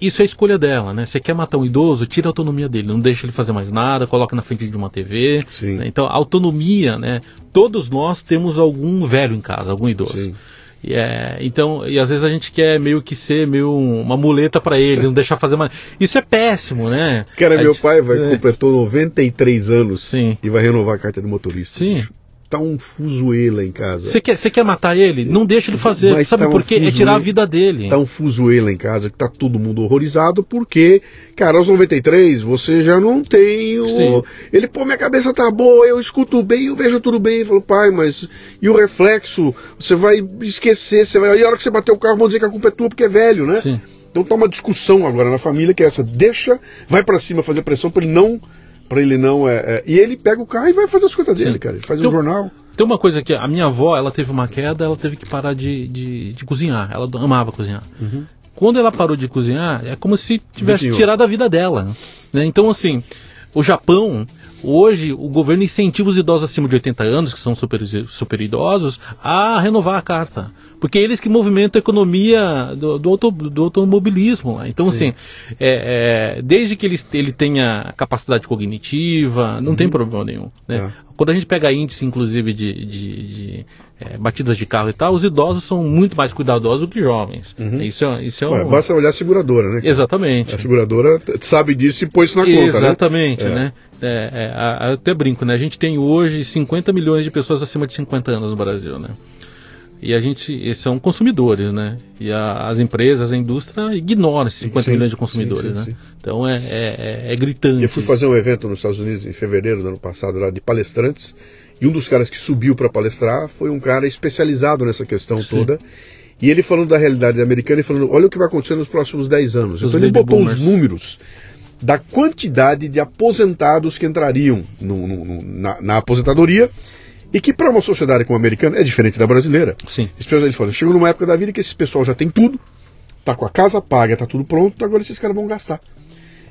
isso é a escolha dela, né? Você quer matar um idoso, tira a autonomia dele, não deixa ele fazer mais nada, coloca na frente de uma TV. Né? Então, autonomia, né? Todos nós temos algum velho em casa, algum idoso. Sim. E é, então, e às vezes a gente quer meio que ser meio uma muleta para ele, não deixar fazer mais. Isso é péssimo, né? Cara, a meu gente, pai vai, é. completou 93 anos Sim. e vai renovar a carta de motorista. Sim. Tá um fuzuê lá em casa. Você quer, quer matar ele? Não deixa ele fazer. Mas Sabe tá por quê? É fuzuê- tirar a vida dele. Tá um fuzuê lá em casa que tá todo mundo horrorizado porque, cara, aos 93 você já não tem o. Sim. Ele, pô, minha cabeça tá boa, eu escuto bem, eu vejo tudo bem. Eu falo, pai, mas. E o reflexo? Você vai esquecer, você vai. E a hora que você bater o carro, vão dizer que a culpa é tua porque é velho, né? Sim. Então tá uma discussão agora na família que é essa, deixa, vai pra cima fazer pressão pra ele não, para ele não é, é- e ele pega o carro e vai fazer as coisas dele, Sim. cara. Ele faz Então- um jornal. Tem uma coisa que a minha avó, ela teve uma queda, ela teve que parar de, de, de cozinhar. Ela amava cozinhar. Quando ela parou de cozinhar, é como se tivesse Vitinho. tirado a vida dela. né? Então, assim, o Japão, hoje, o governo incentiva os idosos acima de 80 anos, que são super, super idosos, a renovar a carta. Porque é eles que movimentam a economia do, do, auto- do automobilismo. Então, Sim. assim, é, é, desde que ele, ele tenha capacidade cognitiva, não tem problema nenhum. Né? Tá. Quando a gente pega índice, inclusive, de, de- de, é, batidas de carro e tal, os idosos são muito mais cuidadosos do que jovens. Isso é, isso é Ué, um... basta olhar a seguradora, né? Exatamente. A seguradora sabe disso e põe isso na conta, né? Exatamente, É. né? É, é, até brinco, né? A gente tem hoje 50 milhões de pessoas acima de 50 anos no Brasil, né? E a gente são consumidores, né? E a- as empresas, a indústria ignora esses 50 Sim, milhões de sim, sim, sim, né? sim. Então é, é, é- é gritante. Eu fui fazer um evento nos Estados Unidos em fevereiro do ano passado, lá de palestrantes, e um dos caras que subiu para palestrar foi um cara especializado nessa questão Sim. toda. E ele falando da realidade americana e falando, olha o que vai acontecer nos próximos 10 anos. Os então ele botou os boomers. números da quantidade de aposentados que entrariam no- no- no- na, na aposentadoria e que para uma sociedade como a americana é diferente da brasileira. Sim. Ele falou, chegou numa época da vida que esse pessoal já tem tudo, tá com a casa paga, tá tudo pronto, agora esses caras vão gastar.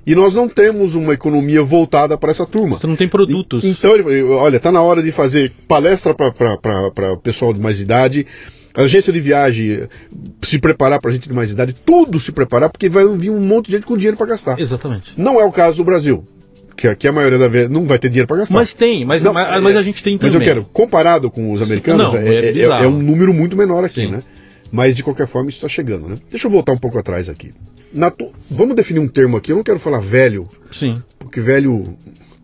E nós não temos uma economia voltada para essa turma. Você não tem produtos. E- Então, olha, tá na hora de fazer palestra para o pessoal de mais idade, a agência de viagem eh, se preparar para gente de mais idade, tudo se preparar, porque vai vir um monte de gente com dinheiro para gastar. Exatamente. Não é o caso do Brasil, que aqui a maioria da vez não vai ter dinheiro para gastar. Mas tem, mas, Não, mas, é- mas a gente tem Mas também. eu quero, comparado com os americanos, Não, é, é é- é- é um número muito menor aqui, Sim. né? Mas de qualquer forma isso está chegando, né? Deixa eu voltar um pouco atrás aqui. Tu- Vamos definir um termo aqui. Eu não quero falar velho, Sim. porque velho.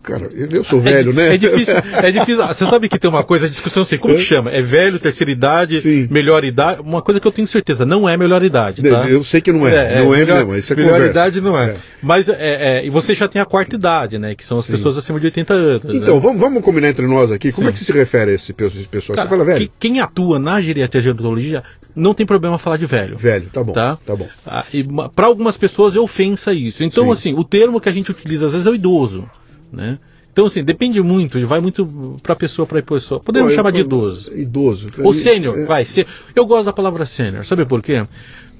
Cara, eu sou velho, é, né? É difícil, é difícil. Ah, Você sabe que tem uma coisa, a discussão assim, como que chama? É velho, terceira idade, Sim. melhor idade? Uma coisa que eu tenho certeza, não é melhor idade, tá? Eu sei que não é. não é, melhor, não. Isso é melhor conversa. idade não é. É. Mas é, é, e você já tem a quarta idade, né? Que são as Sim. pessoas acima de 80 anos. Então, né? vamos, vamos combinar entre nós aqui. Como Sim. é que se refere a esse pessoal? Cara, Você fala velho? que- quem atua na geriatria e gerontologia não tem problema falar de velho. Velho, tá bom. Tá? Tá bom. Ah, Para algumas pessoas é ofensa isso. Então, Sim. assim, o termo que a gente utiliza às vezes é o idoso, né? Então, assim, depende muito, vai muito pra pessoa, pra pessoa. Podemos Pô, eu- chamar de idoso. Idoso. Ou sênior, É, vai ser. Eu gosto da palavra sênior, sabe por quê?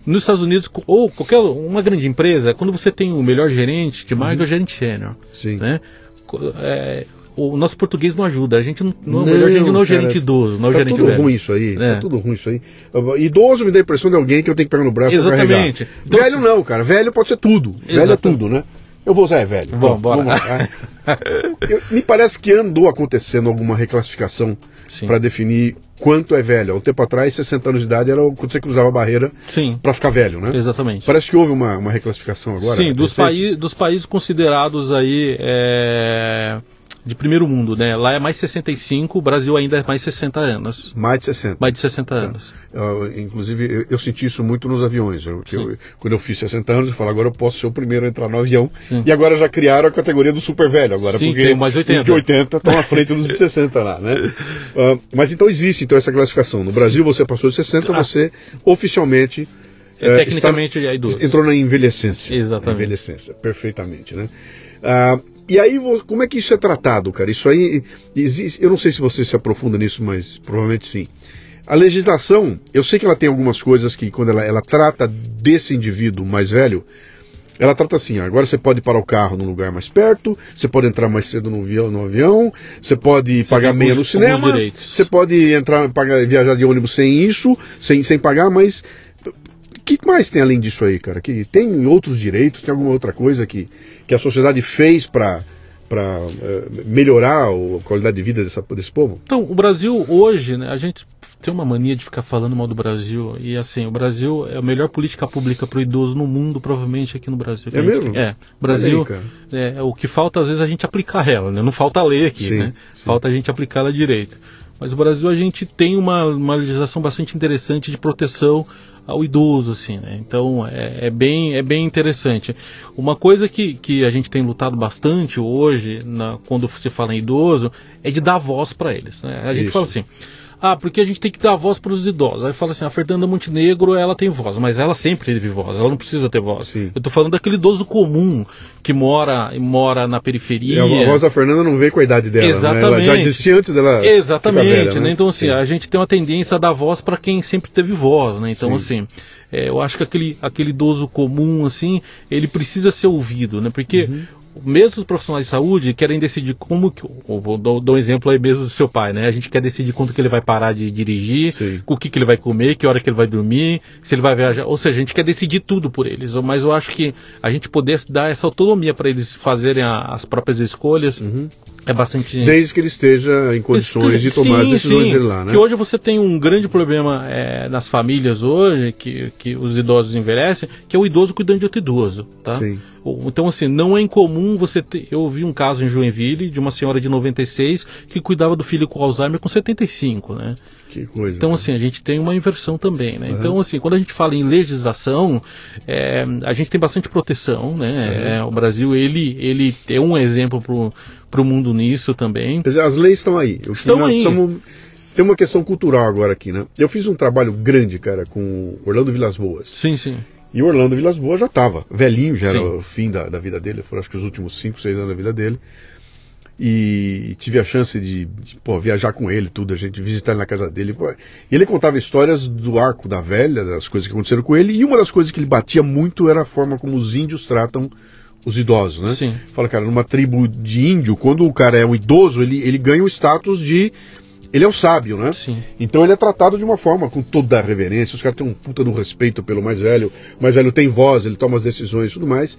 Nos Estados Unidos, ou qualquer uma grande empresa, quando você tem o melhor gerente de marca, é o gerente sênior. Uhum. Sim. Né? É, o nosso português não ajuda. A gente não, não, Não, melhor gerente não é o cara, gerente idoso, não é o tá gerente tudo velho. ruim isso aí, É. tá tudo ruim isso aí. Idoso me dá a impressão de alguém que eu tenho que pegar no braço Exatamente. Então, velho se- não, cara, velho pode ser tudo. Velho é tudo, né? Eu vou usar é velho. Bom, bora. vamos lá. Eu- me parece que andou acontecendo alguma reclassificação para definir quanto é velho. Há um tempo atrás, 60 anos de idade era quando você cruzava a barreira para ficar velho, né? exatamente. Parece que houve uma, uma reclassificação agora. Sim, dos, paí dos países considerados aí é, de primeiro mundo, né? Lá é mais 65, o Brasil ainda é mais 60 anos. Mais de 60. Mais de 60 anos. Ah, inclusive, eu, eu senti isso muito nos aviões. Eu- eu- quando eu fiz 60 anos, eu falo, agora eu posso ser o primeiro a entrar no avião. Sim. E agora já criaram a categoria do super velho, agora, Sim, porque tem mais 80. os de 80 estão à frente dos de 60 lá, né? Ah, mas então existe então essa classificação. No Brasil, você passou de 60, Ah. você oficialmente É, tecnicamente é idoso. está- entrou na envelhecência. Exatamente. Envelhecência, perfeitamente, né? Ah, e aí, como é que isso é tratado, cara? Isso aí existe. Eu não sei se você se aprofunda nisso, mas provavelmente sim. A legislação, eu sei que ela tem algumas coisas que, quando ela, ela trata desse indivíduo mais velho, ela trata assim: ó, agora você pode parar o carro num lugar mais perto, você pode entrar mais cedo no avião, no avião você pode pagar tem meia no cinema, você pode entrar, pagar, viajar de ônibus sem isso, sem, sem pagar, mas que mais tem além disso aí, cara? Que tem outros direitos, tem alguma outra coisa que, que a sociedade fez para para melhorar o- a qualidade de vida dessa, desse povo? Então, o Brasil hoje, né, a gente tem uma mania de ficar falando mal do Brasil. E assim, o Brasil é a melhor política pública para o idoso no mundo, provavelmente aqui no Brasil. É gente- mesmo? É. O Brasil, aí, é, o que falta às vezes é a gente aplicar ela, né? Não falta ler aqui, Sim, né? sim. Falta a gente aplicá-la direito. mas o Brasil a gente tem uma, uma legislação bastante interessante de proteção ao idoso, assim, né? Então é, é, bem, é bem interessante. Uma coisa que, que a gente tem lutado bastante hoje, na, quando se fala em idoso, é de dar voz para eles. Né? A gente Isso. fala assim. Ah, porque a gente tem que dar voz para os idosos. Aí fala assim, a Fernanda Montenegro, ela tem voz, mas ela sempre teve voz, ela não precisa ter voz. Sim. Eu estou falando daquele idoso comum que mora mora na periferia. É, a voz da Fernanda não veio com a idade dela, Exatamente. Né? Ela já existia antes dela Exatamente, velha, né? né? Então assim, Sim. a gente tem uma tendência a dar voz para quem sempre teve voz, né? Então Sim. assim, é, eu acho que aquele, aquele idoso comum, assim, ele precisa ser ouvido, né? Porque uhum mesmo os profissionais de saúde querem decidir como que. Vou dar um exemplo aí mesmo do seu pai, né? A gente quer decidir quando que ele vai parar de dirigir, Sim. o que, que ele vai comer, que hora que ele vai dormir, se ele vai viajar. Ou seja, a gente quer decidir tudo por eles. Mas eu acho que a gente pudesse dar essa autonomia para eles fazerem a, as próprias escolhas. Uhum. É bastante. Desde que ele esteja em condições de tomar sim, as decisões sim. dele lá, né? Que hoje você tem um grande problema é, nas famílias hoje, que, que os idosos envelhecem, que é o idoso cuidando de outro idoso, tá? Sim. Então, assim, não é incomum você ter. Eu vi um caso em Joinville de uma senhora de 96 que cuidava do filho com Alzheimer com 75, né? Que coisa. Então, assim, a gente tem uma inversão também, né? Uhum. Então, assim, quando a gente fala em legislação, é, a gente tem bastante proteção, né? Uhum. É, o Brasil, ele, ele é um exemplo para o mundo nisso também. As leis estão aí. Estão aí. Somos... Tem uma questão cultural agora aqui, né? Eu fiz um trabalho grande, cara, com Orlando Vilas Boas. Sim, sim. E o Orlando Vilas Boas já estava velhinho, já Sim. era o fim da, da vida dele, foram acho que os últimos 5, 6 anos da vida dele. E tive a chance de, de pô, viajar com ele, tudo, a gente visitar ele na casa dele. Pô. E ele contava histórias do arco da velha, das coisas que aconteceram com ele, e uma das coisas que ele batia muito era a forma como os índios tratam os idosos, né? Sim. Fala, cara, numa tribo de índio, quando o cara é um idoso, ele, ele ganha o status de ele é o sábio, né? Sim. Então ele é tratado de uma forma com toda a reverência. Os caras têm um puta no respeito pelo mais velho. O mais velho tem voz, ele toma as decisões e tudo mais.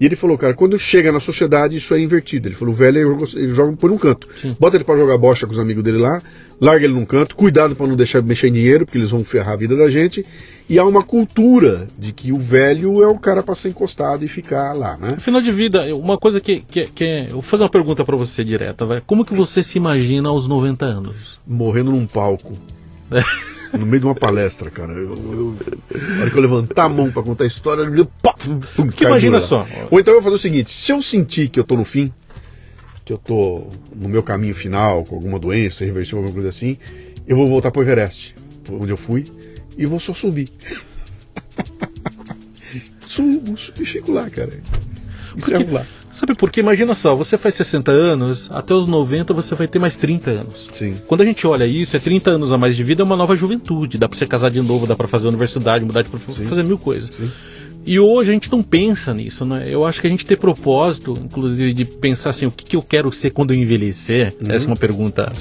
E ele falou, cara, quando chega na sociedade, isso é invertido. Ele falou, o velho ele joga por um canto. Sim. Bota ele para jogar bocha com os amigos dele lá, larga ele num canto, cuidado para não deixar mexer em dinheiro, porque eles vão ferrar a vida da gente. E há uma cultura de que o velho é o cara para ser encostado e ficar lá, né? Final de vida, uma coisa que, que, que é, eu vou fazer uma pergunta para você direta, vai. Como que você se imagina aos 90 anos? Morrendo num palco. É. no meio de uma palestra, cara. Eu, eu, na hora que eu levantar a mão para contar a história, eu, pá, pum, que imagina só. Ou então eu vou fazer o seguinte: se eu sentir que eu tô no fim, que eu tô no meu caminho final, com alguma doença irreversível, alguma coisa assim, eu vou voltar pro Everest, onde eu fui, e vou só subir. Subo, subo e fico lá, cara. E Porque, lá. Sabe por quê? Imagina só, você faz 60 anos, até os 90 você vai ter mais 30 anos. Sim. Quando a gente olha isso, é 30 anos a mais de vida, é uma nova juventude. Dá para você casar de novo, dá para fazer universidade, mudar de profissão, fazer mil coisas. Sim. E hoje a gente não pensa nisso, né? Eu acho que a gente tem propósito, inclusive, de pensar assim, o que, que eu quero ser quando eu envelhecer? Uhum. Essa é uma pergunta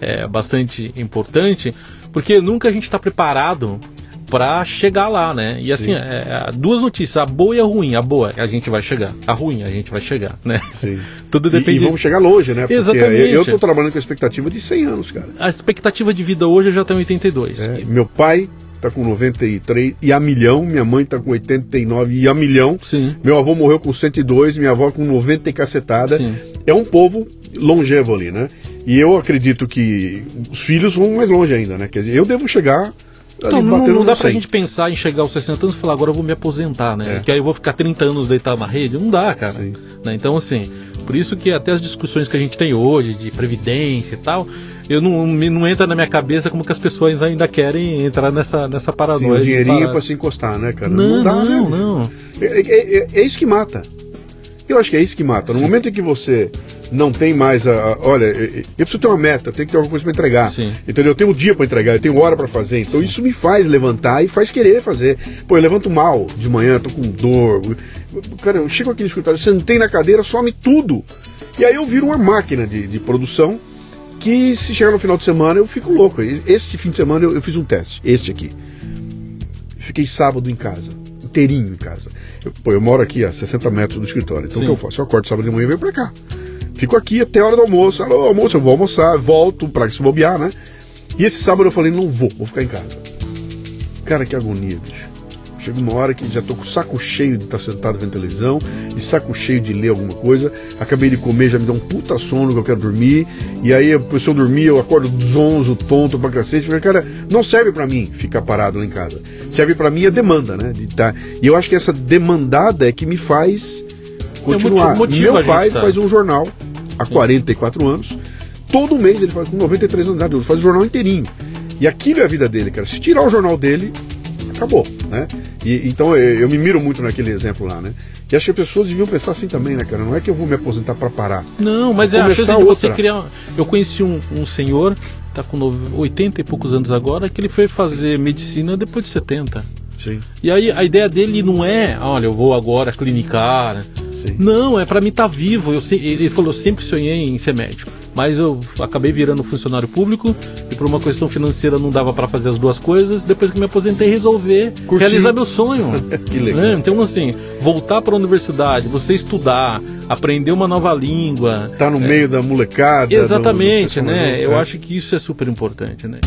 é, bastante importante, porque nunca a gente está preparado para chegar lá, né? E assim, é, é, duas notícias, a boa e a ruim. A boa, a gente vai chegar. A ruim, a gente vai chegar, né? Sim. Tudo depende. E, e vamos chegar longe, né? Porque Exatamente. Eu estou trabalhando com a expectativa de 100 anos, cara. A expectativa de vida hoje já tem 82. É, meu pai tá com 93 e a milhão, minha mãe tá com 89 e a milhão. Sim. Meu avô morreu com 102, minha avó com 90 e cacetada. Sim. É um povo longevo ali, né? E eu acredito que os filhos vão mais longe ainda, né? Quer dizer, eu devo chegar então, não, não dá pra gente pensar em chegar aos 60 anos e falar, agora eu vou me aposentar, né? É. Que aí eu vou ficar 30 anos deitado na rede. Não dá, cara. Né? Então, assim, por isso que até as discussões que a gente tem hoje de previdência e tal, eu não, não entra na minha cabeça como que as pessoas ainda querem entrar nessa, nessa paranoia. Sim, o dinheirinho para se encostar, né, cara? Não, não dá, não. Né? não. É, é, é, é isso que mata. Eu acho que é isso que mata. No Sim. momento em que você não tem mais a, a, Olha, eu preciso ter uma meta, tenho que ter alguma coisa para entregar. Sim. Entendeu? Eu tenho um dia para entregar, eu tenho hora para fazer. Então isso me faz levantar e faz querer fazer. Pô, eu levanto mal de manhã, tô com dor. Cara, eu chego aqui no escritório, sentei na cadeira, some tudo. E aí eu viro uma máquina de, de produção que se chegar no final de semana eu fico louco. Este fim de semana eu, eu fiz um teste, este aqui. Fiquei sábado em casa inteirinho em casa. Eu, pô, eu moro aqui a 60 metros do escritório. Então Sim. o que eu faço? Eu acordo sábado de manhã e venho pra cá. Fico aqui até a hora do almoço. Alô, almoço, eu vou almoçar, volto pra se bobear, né? E esse sábado eu falei, não vou, vou ficar em casa. Cara, que agonia, bicho. Chega uma hora que já tô com o saco cheio de estar tá sentado vendo televisão, de saco cheio de ler alguma coisa. Acabei de comer, já me dá um puta sono que eu quero dormir. E aí, se eu dormir, eu acordo zonzo, tonto pra cacete. Falei, cara, não serve para mim ficar parado lá em casa. Serve para mim a demanda, né? De tá... E eu acho que essa demandada é que me faz continuar. Meu pai tá. faz um jornal há 44 anos. Todo mês ele faz com 93 anos de idade, faz o jornal inteirinho. E aquilo é a vida dele, cara. Se tirar o jornal dele, acabou, né? E, então eu, eu, me miro muito naquele exemplo lá, né? E acho que as pessoas deviam pensar assim também, né, cara? Não é que eu vou me aposentar para parar. Não, mas é a chance de você criar. Eu conheci um, um senhor, tá com 80 e poucos anos agora, que ele foi fazer medicina depois de 70. Sim. E aí a ideia dele não é, olha, eu vou agora clinicar. Sim. Não, é para mim estar tá vivo. Eu, ele falou, sempre sonhei em ser médico mas eu acabei virando funcionário público e por uma questão financeira não dava para fazer as duas coisas. Depois que me aposentei, resolver Curti. realizar meu sonho. que legal. Né? Então, assim, voltar para a universidade, você estudar, aprender uma nova língua. Tá no é... meio da molecada. Exatamente, do, né? Eu é. acho que isso é super importante, né?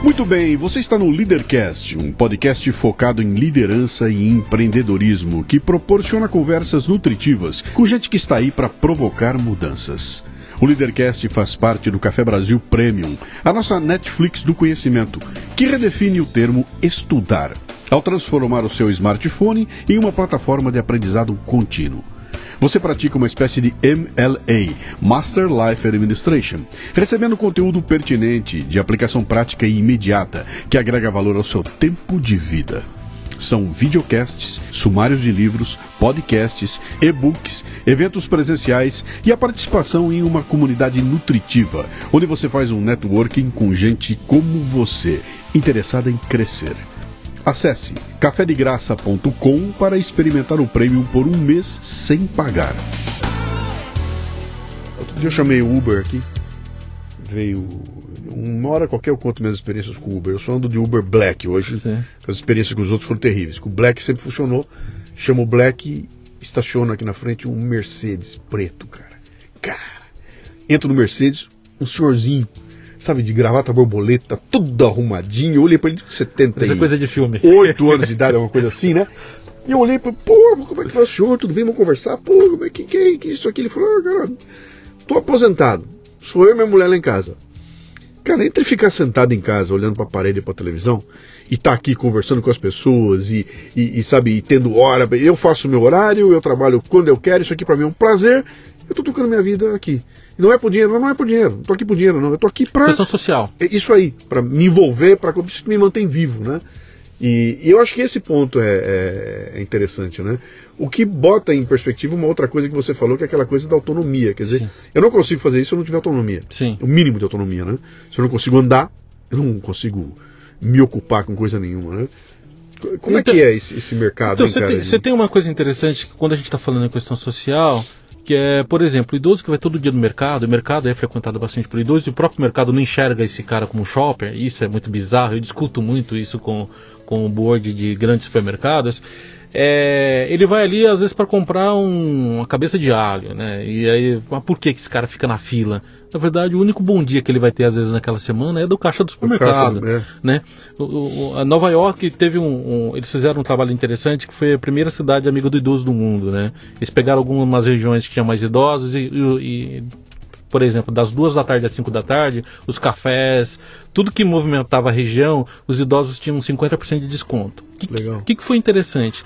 Muito bem, você está no Leadercast, um podcast focado em liderança e empreendedorismo que proporciona conversas nutritivas com gente que está aí para provocar mudanças. O Leadercast faz parte do Café Brasil Premium, a nossa Netflix do conhecimento, que redefine o termo estudar, ao transformar o seu smartphone em uma plataforma de aprendizado contínuo. Você pratica uma espécie de MLA, Master Life Administration, recebendo conteúdo pertinente, de aplicação prática e imediata, que agrega valor ao seu tempo de vida. São videocasts, sumários de livros, podcasts, e-books, eventos presenciais e a participação em uma comunidade nutritiva, onde você faz um networking com gente como você, interessada em crescer. Acesse cafedegraça.com para experimentar o prêmio por um mês sem pagar. Outro dia eu chamei o Uber aqui. Veio. Uma hora qualquer eu conto minhas experiências com o Uber. Eu só ando de Uber Black hoje. Sim. As experiências com os outros foram terríveis. Com o Black sempre funcionou. Chamo o Black, estaciono aqui na frente um Mercedes preto, cara. Cara. Entro no Mercedes, um senhorzinho sabe, de gravata borboleta, tudo arrumadinho. Eu olhei para ele com 70 Essa é coisa de filme. 8 anos de idade, uma coisa assim, né? E eu olhei para pô, como é que tá o senhor? Tudo bem? Vamos conversar? Pô, como é que, que é que isso aqui? Ele falou, ah, cara, tô aposentado. Sou eu e minha mulher lá em casa. Cara, entre ficar sentado em casa, olhando para a parede e para a televisão, e tá aqui conversando com as pessoas, e, e, e sabe, e tendo hora, eu faço o meu horário, eu trabalho quando eu quero, isso aqui para mim é um prazer, eu tô tocando minha vida aqui. Não é por dinheiro, não é por dinheiro. Não tô aqui por dinheiro, não. Eu tô aqui para questão social. É isso aí, para me envolver, para que isso me mantém vivo, né? E, e, eu acho que esse ponto é, é, é, interessante, né? O que bota em perspectiva uma outra coisa que você falou, que é aquela coisa da autonomia. Quer dizer, Sim. eu não consigo fazer isso se eu não tiver autonomia. Sim. O mínimo de autonomia, né? Se eu não consigo andar, eu não consigo me ocupar com coisa nenhuma, né? Como então, é que é esse, esse mercado? Então, você, tem, você tem uma coisa interessante que quando a gente está falando em questão social, que é, por exemplo, o idoso que vai todo dia no mercado, o mercado é frequentado bastante por idosos, e o próprio mercado não enxerga esse cara como shopper, isso é muito bizarro, eu discuto muito isso com, com o board de grandes supermercados, é, ele vai ali às vezes para comprar um, uma cabeça de alho, né? E aí, mas por que, que esse cara fica na fila? Na verdade, o único bom dia que ele vai ter às vezes naquela semana é do caixa do supermercado, caixa, é. né? O, o, a Nova York teve um, um, eles fizeram um trabalho interessante que foi a primeira cidade amiga do idoso do mundo, né? Eles pegaram algumas regiões que tinham mais idosos e, e, e por exemplo, das duas da tarde às 5 da tarde, os cafés, tudo que movimentava a região, os idosos tinham 50% de desconto. O que, que, que foi interessante?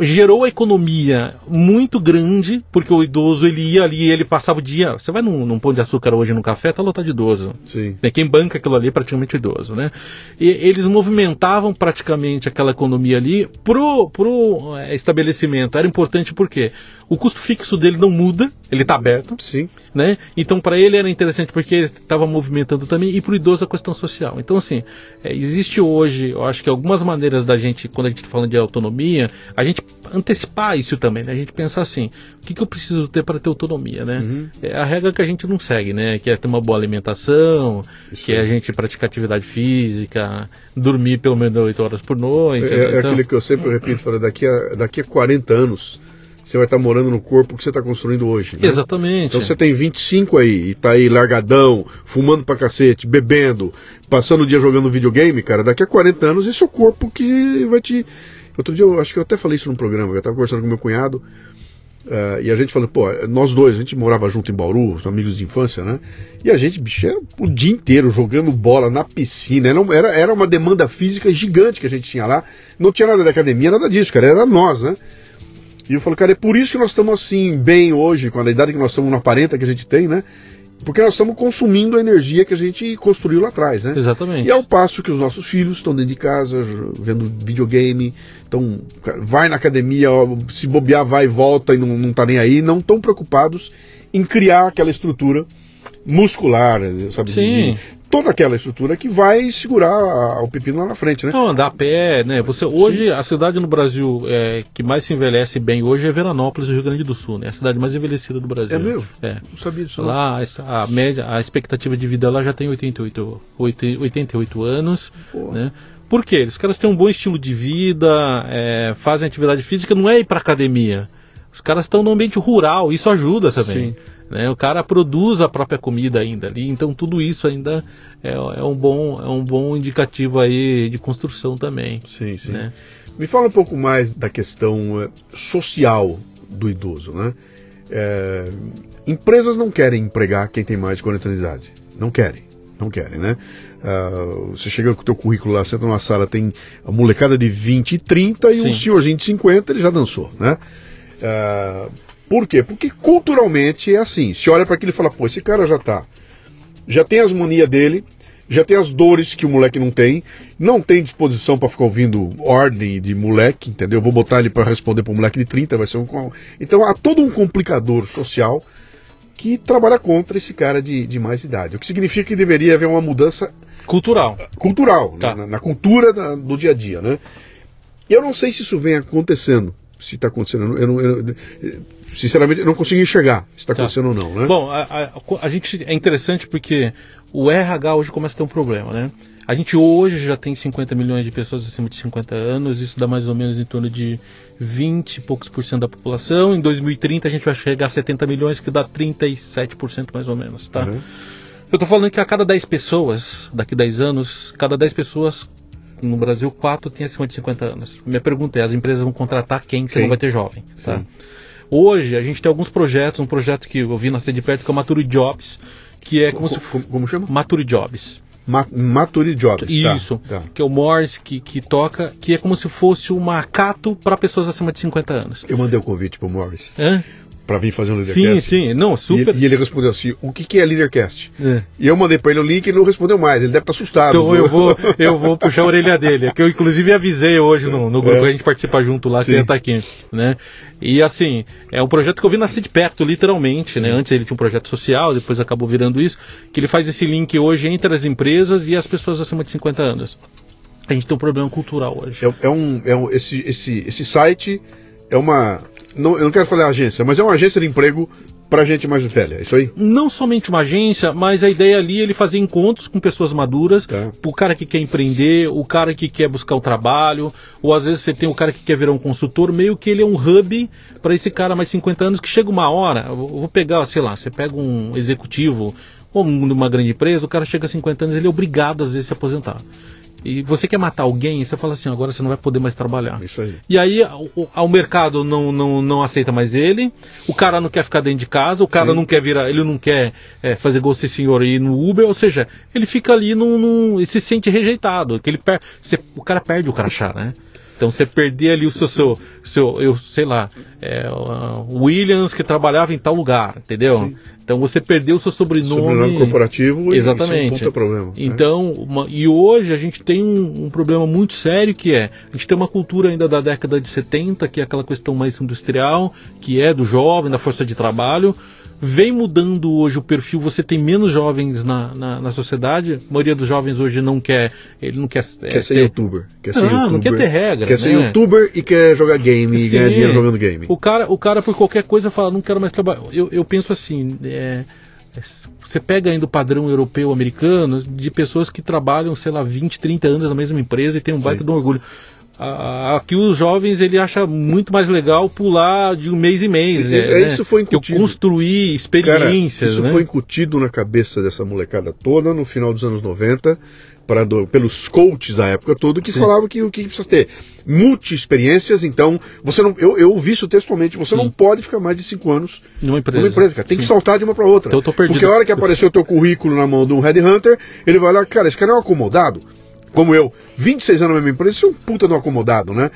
Gerou a economia muito grande, porque o idoso ele ia ali ele passava o dia. Você vai num, num pão de açúcar hoje no café, tá lotado de idoso. Sim. Quem banca aquilo ali é praticamente idoso, né? E eles movimentavam praticamente aquela economia ali pro, pro é, estabelecimento. Era importante porque o custo fixo dele não muda, ele está aberto. Sim. Né? Então, para ele era interessante porque ele estava movimentando também, e para o idoso a questão social. Então, assim, é, existe hoje, eu acho que algumas maneiras da gente, quando a gente está falando de autonomia, a gente antecipar isso também, né? A gente pensar assim, o que, que eu preciso ter para ter autonomia, né? Uhum. É a regra que a gente não segue, né? Que é ter uma boa alimentação, isso que é a gente praticar atividade física, dormir pelo menos 8 horas por noite. É, é então... aquilo que eu sempre repito, daqui a, daqui a 40 anos você vai estar morando no corpo que você está construindo hoje. Né? Exatamente. Então você tem 25 aí e tá aí largadão, fumando pra cacete, bebendo, passando o dia jogando videogame, cara, daqui a 40 anos esse é o corpo que vai te. Outro dia eu acho que eu até falei isso num programa, eu estava conversando com meu cunhado. Uh, e a gente falando, pô, nós dois, a gente morava junto em Bauru, amigos de infância, né? E a gente, bicho, era o dia inteiro jogando bola na piscina. Era, era, uma demanda física gigante que a gente tinha lá. Não tinha nada de academia, nada disso, cara. Era nós, né? E eu falo, cara, é por isso que nós estamos assim, bem hoje, com a idade que nós estamos, no aparenta que a gente tem, né? Porque nós estamos consumindo a energia que a gente construiu lá atrás, né? Exatamente. E ao passo que os nossos filhos estão dentro de casa, vendo videogame, então vai na academia, se bobear, vai e volta e não, não tá nem aí, não estão preocupados em criar aquela estrutura muscular, sabe? Sim. De, toda aquela estrutura que vai segurar o pepino lá na frente, né? Não, andar a pé, né? Você, hoje, Sim. a cidade no Brasil é, que mais se envelhece bem hoje é Veranópolis, Rio Grande do Sul, né? A cidade mais envelhecida do Brasil. É mesmo? É. Não sabia disso. Lá, a, média, a expectativa de vida lá já tem 88, 88 anos, Pô. né? Por quê? Os caras têm um bom estilo de vida, é, fazem atividade física, não é ir para academia. Os caras estão no ambiente rural, isso ajuda também. Sim. Né? O cara produz a própria comida ainda ali, então tudo isso ainda é, é, um, bom, é um bom indicativo aí de construção também. Sim, sim. Né? Me fala um pouco mais da questão eh, social do idoso, né? É, empresas não querem empregar quem tem mais de 40 anos de idade. Não querem, não querem, né? Uh, você chega com o teu currículo lá, senta numa sala, tem a molecada de 20 e 30 e Sim. um senhorzinho de 50, ele já dançou, né? Uh, por quê? Porque culturalmente é assim. Se olha para aquilo e fala, pô, esse cara já tá. Já tem as manias dele, já tem as dores que o moleque não tem, não tem disposição para ficar ouvindo ordem de moleque, entendeu? Vou botar ele para responder para um moleque de 30, vai ser um. Então há todo um complicador social que trabalha contra esse cara de, de mais idade. O que significa que deveria haver uma mudança cultural. Cultural, tá. na, na, cultura da, do dia a dia, né? Eu não sei se isso vem acontecendo se está acontecendo. Eu não, eu, sinceramente, eu não consigo enxergar se está tá. acontecendo ou não. Né? Bom, a, a, a, gente é interessante porque o RH hoje começa a ter um problema, né? A gente hoje já tem 50 milhões de pessoas acima de 50 anos, isso dá mais ou menos em torno de 20 e poucos por cento da população. Em 2030 a gente vai chegar a 70 milhões, que dá 37% mais ou menos, tá? Uhum. Eu estou falando que a cada 10 pessoas, daqui 10 anos, cada 10 pessoas no Brasil, 4 têm acima de 50 anos. Minha pergunta é, as empresas vão contratar quem se não vai ter jovem? Tá? Hoje, a gente tem alguns projetos, um projeto que eu vi na de perto, que é o Maturi Jobs, que é como, como se... Como, como chama? Maturi Jobs. Ma Maturi Jobs. Tá, Isso, tá, tá. que é o Morris que, que toca, que é como se fosse um macato para pessoas acima de 50 anos. Eu mandei o convite pro Morris. Para vir fazer um Leadercast. Sim, sim, não, super. E, e ele respondeu assim: o que, que é Leadercast? É. E eu mandei para ele o link e ele não respondeu mais. Ele deve estar tá assustado. Então eu vou, eu vou puxar a orelha dele. Que eu inclusive avisei hoje no, no grupo é. que a gente participa junto lá, sim. que ele tá aqui, né? E assim, é um projeto que eu vi nascer de perto, literalmente, né? sim. né? Antes ele tinha um projeto social, depois acabou virando isso, que ele faz esse link hoje entre as empresas e as pessoas acima de 50 anos. A gente tem um problema cultural hoje. É, é um, é um esse, esse, esse site é uma não, eu não quero falar agência, mas é uma agência de emprego para gente mais velha, é isso aí? Não somente uma agência, mas a ideia ali é ele fazer encontros com pessoas maduras, tá. o cara que quer empreender, o cara que quer buscar o trabalho, ou às vezes você tem o cara que quer virar um consultor, meio que ele é um hub para esse cara mais 50 anos que chega uma hora, eu vou pegar, sei lá, você pega um executivo ou numa grande empresa, o cara chega a 50 anos, ele é obrigado às vezes a se aposentar e você quer matar alguém, você fala assim, agora você não vai poder mais trabalhar. Isso aí. E aí o, o mercado não, não, não aceita mais ele, o cara não quer ficar dentro de casa, o cara Sim. não quer virar, ele não quer é, fazer gol ser senhor e ir no Uber, ou seja, ele fica ali num, num e se sente rejeitado, que ele per, você, o cara perde o crachá, né? Então você perder ali o seu, seu, seu eu sei lá, é, Williams que trabalhava em tal lugar, entendeu? Sim. Então você perdeu o seu sobrenome. Sobrenome corporativo Exatamente. isso é um problema. Né? Então, uma, e hoje a gente tem um, um, problema muito sério que é, a gente tem uma cultura ainda da década de 70, que é aquela questão mais industrial, que é do jovem, da força de trabalho, vem mudando hoje o perfil, você tem menos jovens na, na, na, sociedade, a maioria dos jovens hoje não quer, ele não quer... Quer é, ser ter... youtuber. Quer ser não, YouTuber, não quer ter regra, Quer né? ser youtuber e quer jogar game Sim, e ganhar dinheiro jogando game. O cara, o cara por qualquer coisa fala, não quero mais trabalhar. Eu, eu penso assim, é, você pega ainda o padrão europeu americano de pessoas que trabalham, sei lá, 20, 30 anos na mesma empresa e tem um Sim. baita de um orgulho Aqui os jovens ele acha muito mais legal pular de um mês em mês. Isso, né? isso foi incutido. Eu construir experiências. Cara, isso né? foi incutido na cabeça dessa molecada toda no final dos anos 90 para pelos coaches da época toda que Sim. falavam que o que precisa ter multi-experiências, então você não. Eu, eu vi isso textualmente, você Sim. não pode ficar mais de cinco anos numa empresa. Numa empresa cara. Tem Sim. que saltar de uma para outra. Então eu tô perdido. Porque a hora que apareceu o teu currículo na mão de um headhunter, ele vai lá, cara, esse cara é um acomodado, como eu. 26 anos na mesma empresa, isso é um puta um acomodado, né?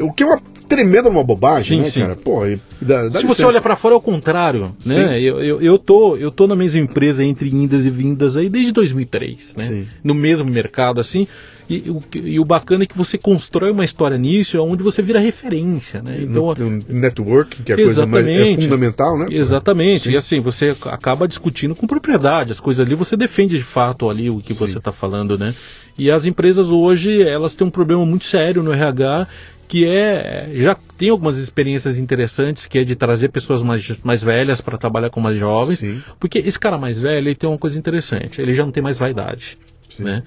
Uh, o que é uma tremenda uma bobagem, sim, né, sim. cara? Pô, dá, dá Se você olha para fora é o contrário, né? Eu, eu, eu, tô, eu tô na mesma empresa entre indas e vindas aí desde 2003, né? Sim. No mesmo mercado, assim. E, o, e o bacana é que você constrói uma história nisso, onde você vira referência, né? Então, no, network, que é a coisa mais é fundamental, né? Exatamente. Sim. E assim, você acaba discutindo com propriedade, as coisas ali, você defende de fato ali o que Sim. você está falando, né? E as empresas hoje, elas têm um problema muito sério no RH, que é já tem algumas experiências interessantes que é de trazer pessoas mais, mais velhas para trabalhar com mais jovens Sim. porque esse cara mais velho ele tem uma coisa interessante ele já não tem mais vaidade Sim. né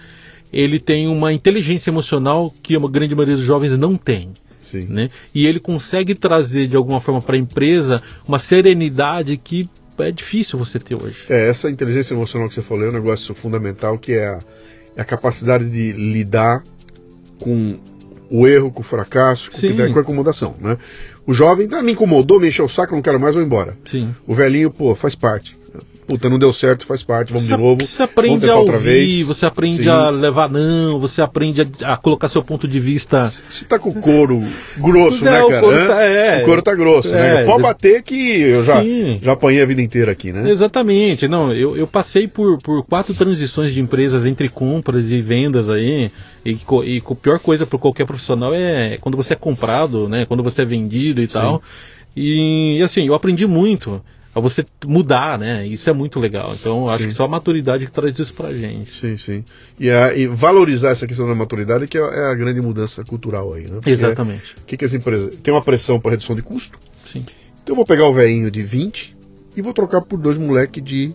ele tem uma inteligência emocional que a grande maioria dos jovens não tem. Né? E ele consegue trazer de alguma forma para a empresa uma serenidade que é difícil você ter hoje. É, essa inteligência emocional que você falou é um negócio fundamental que é a, é a capacidade de lidar com o erro, com o fracasso, com, que, com a acomodação. Né? O jovem ah, me incomodou, me encheu o saco, não quero mais, vou embora. Sim. O velhinho, pô, faz parte puta, não deu certo, faz parte, vamos você, de novo. Você aprende a ouvir, vez. você aprende Sim. a levar não, você aprende a, a, colocar seu ponto de vista. Você tá com o couro grosso, né, cara? O couro, tá, é, o couro tá grosso, né? é, né? Pode bater que eu já, já apanhei a vida inteira aqui, né? Exatamente. Não, eu, eu passei por, por quatro transições de empresas entre compras e vendas aí. E, e a pior coisa para qualquer profissional é quando você é comprado, né? Quando você é vendido e Sim. tal. E assim, eu aprendi muito a você mudar, né? Isso é muito legal. Então, acho sim. que só a maturidade que traz isso pra gente. Sim, sim. E, a, e valorizar essa questão da maturidade que é, é a grande mudança cultural aí, né? Porque Exatamente. O que, que as empresas. Tem uma pressão para redução de custo. Sim. Então eu vou pegar o velhinho de 20 e vou trocar por dois moleques de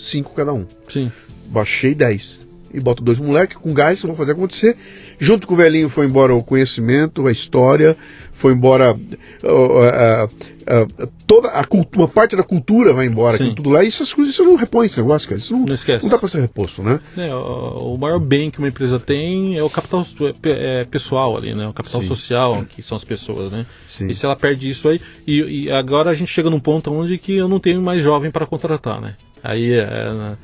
5 cada um. Sim. Baixei 10 e boto dois moleques com gás, vão fazer acontecer. Junto com o velhinho foi embora o conhecimento, a história, foi embora uh, uh, uh, toda a cultura, uma parte da cultura vai embora, tudo lá. E essas coisas você não repõe esse negócio, cara. Isso não, não, não dá para ser reposto, né? É, o, o, maior bem que uma empresa tem é o capital é, é, pessoal ali, né? O capital Sim. social, que são as pessoas, né? Sim. E se ela perde isso aí, e, e, agora a gente chega num ponto onde que eu não tenho mais jovem para contratar, né? Aí é, é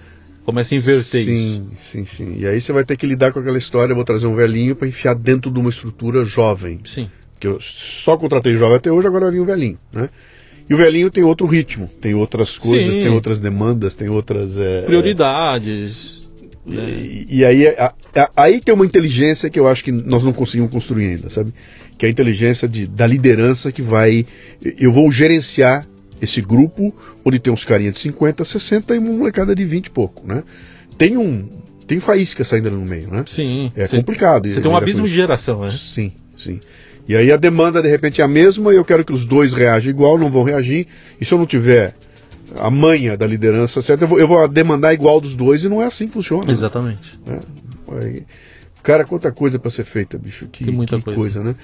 começa a inverter sim, isso. Sim, sim, E aí você vai ter que lidar com aquela história, vou trazer um velhinho para enfiar dentro de uma estrutura jovem. Sim. Que eu só contratei jovem até hoje, agora vem um velhinho, né? E o velhinho tem outro ritmo, tem outras coisas, sim. tem outras demandas, tem outras... É, Prioridades. E, né? e aí, a, a, aí tem uma inteligência que eu acho que nós não conseguimos construir ainda, sabe? Que é a inteligência de, da liderança que vai... Eu vou gerenciar esse grupo onde tem uns carinha de 50, 60 e uma molecada de 20 e pouco, né? Tem um tem faísca saindo no meio, né? Sim. É sim. complicado. Você tem um abismo de geração, né? Sim, sim. E aí a demanda de repente é a mesma e eu quero que os dois reajam igual, não vão reagir. E se eu não tiver a manha da liderança certa, eu vou, eu vou demandar igual dos dois e não é assim que funciona. Exatamente. Né? Aí, cara, quanta coisa para ser feita, bicho. Que, tem muita que coisa. coisa, né?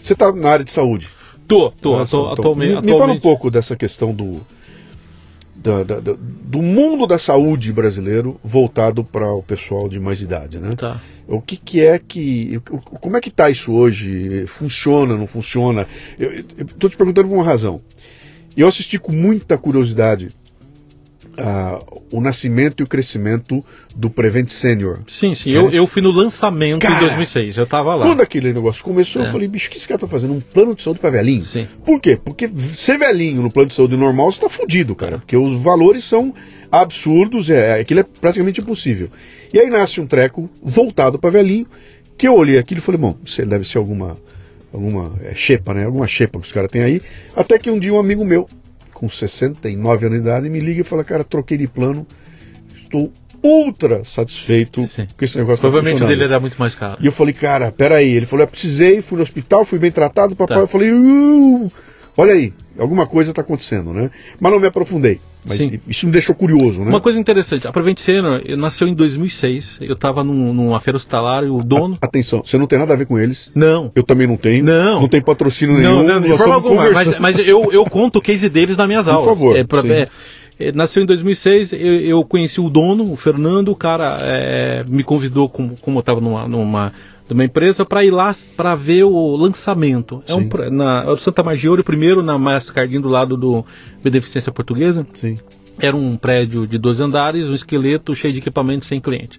Você tá na área de saúde. Tô, tô, tô atualmente, me, me fala um pouco dessa questão do, da, do mundo da saúde brasileiro voltado para o pessoal de mais idade, né? Tá. O que, que é que. Como é que está isso hoje? Funciona, não funciona? Eu estou te perguntando por uma razão. Eu assisti com muita curiosidade uh, o nascimento e o crescimento do Prevent Senior. Sim, sim. Eu, eu fui no lançamento cara, em 2006, eu estava lá. Quando aquele negócio começou, é. eu falei, bicho, o que esse cara tá fazendo? Um plano de saúde para velhinho? Sim. Por quê? Porque ser velhinho no plano de saúde normal, você tá fudido, cara. Porque os valores são absurdos, é, aquilo é praticamente impossível. E aí nasce um treco voltado para velhinho, que eu olhei aquilo e falei, bom, deve ser alguma alguma é, xepa, né? Alguma xepa que os caras têm aí. Até que um dia um amigo meu com 69 anos de idade, me liga e fala, cara, troquei de plano, estou ultra satisfeito Sim. com esse negócio. Provavelmente tá o dele era muito mais caro. E eu falei, cara, peraí. Ele falou, eu precisei, fui no hospital, fui bem tratado, papai. Tá. Eu falei, uh, Olha aí, alguma coisa está acontecendo, né? Mas não me aprofundei. Mas Sim. isso me deixou curioso, né? Uma coisa interessante, a Prevent Senior nasceu em 2006. Eu estava num, numa feira hospitalar e o dono. Atenção, você não tem nada a ver com eles. Não. Eu também não tenho. Não. Não tem patrocínio Não, nenhum. não, de forma alguma. Mas, mas eu, eu conto o case deles nas minhas Por aulas. favor, É, pra- é, é, nasceu em 2006, eu, eu conheci o dono, o Fernando, o cara é, me convidou, como, como eu estava numa, numa, numa empresa, para ir lá para ver o lançamento. É um, Sim. pra- na é o Santa Maggiore, primeiro na Mastercardinho do lado do Beneficência Portuguesa. Sim. Era um prédio de 12 andares, um esqueleto cheio de equipamento sem cliente.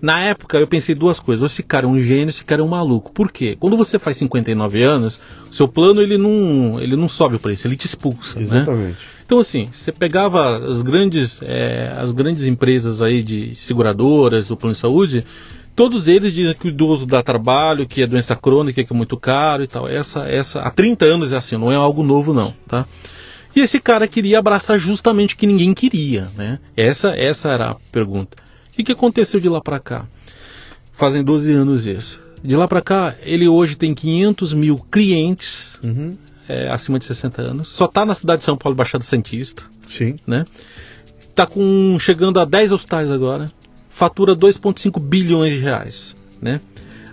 Na época eu pensei duas coisas. Ou esse cara é um gênio, esse cara é um maluco. Por quê? Quando você faz 59 anos, o seu plano ele não, ele não sobe o preço, ele te expulsa. Né? Exatamente. Então assim, você pegava as grandes, é, as grandes empresas aí de seguradoras, o plano de saúde, todos eles dizem que o idoso dá trabalho, que é doença crônica, que é muito caro e tal. Essa, essa, há 30 anos é assim, não é algo novo não, tá? E esse cara queria abraçar justamente o que ninguém queria, né? Essa, essa era a pergunta. O que, que aconteceu de lá para cá? Fazem 12 anos isso. De lá para cá, ele hoje tem 500 mil clientes Uhum. é, acima de 60 anos. Só está na cidade de São Paulo, Baixada Santista, Sim. né? Tá com chegando a 10 hospitais agora. Fatura 2,5 bilhões de reais, né?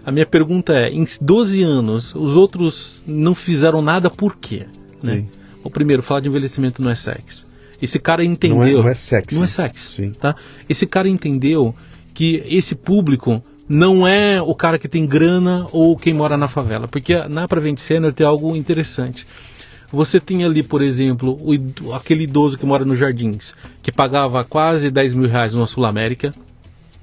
A minha pergunta é, em 12 anos, os outros não fizeram nada por quê? Né? O primeiro, falar de envelhecimento não é sexo. Esse cara Não é, entendeu. não é sexy. Não é sexo. Sim. Tá? Esse cara entendeu que esse público não é o cara que tem grana ou quem mora na favela. Porque na Prevent Senior tem algo interessante. Você tem ali, por exemplo, o aquele idoso que mora nos jardins, que pagava quase 10 mil reais na Sul América,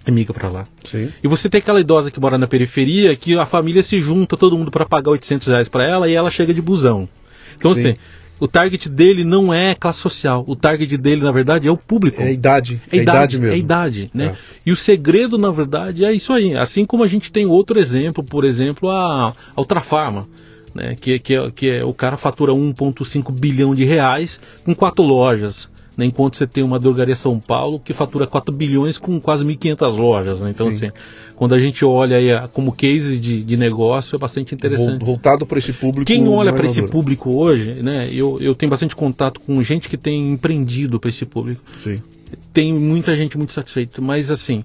e miga pra lá. Sim. E você tem aquela idosa que mora na periferia, que a família se junta, todo mundo para pagar 800 reais para ela, e ela chega de busão. Então, Sim. assim, o target dele não é classe social. O target dele, na verdade, é o público. É a idade. É É a idade mesmo. É a idade, né? É. E o segredo, na verdade, é isso aí. Assim como a gente tem outro exemplo, por exemplo, a, a Ultrafarma, né? Que, que, é, que é o cara fatura 1,5 bilhão de reais com quatro lojas. Né? Enquanto você tem uma drogaria São Paulo que fatura 4 bilhões com quase 1.500 lojas. Né? Então, Sim. assim, quando a gente olha aí a- como case de, de negócio, é bastante interessante. Vol- Voltado para esse público. Quem olha para esse público hoje, né? Eu, eu tenho bastante contato com gente que tem empreendido para esse público Sim. tem muita gente muito satisfeita, mas assim,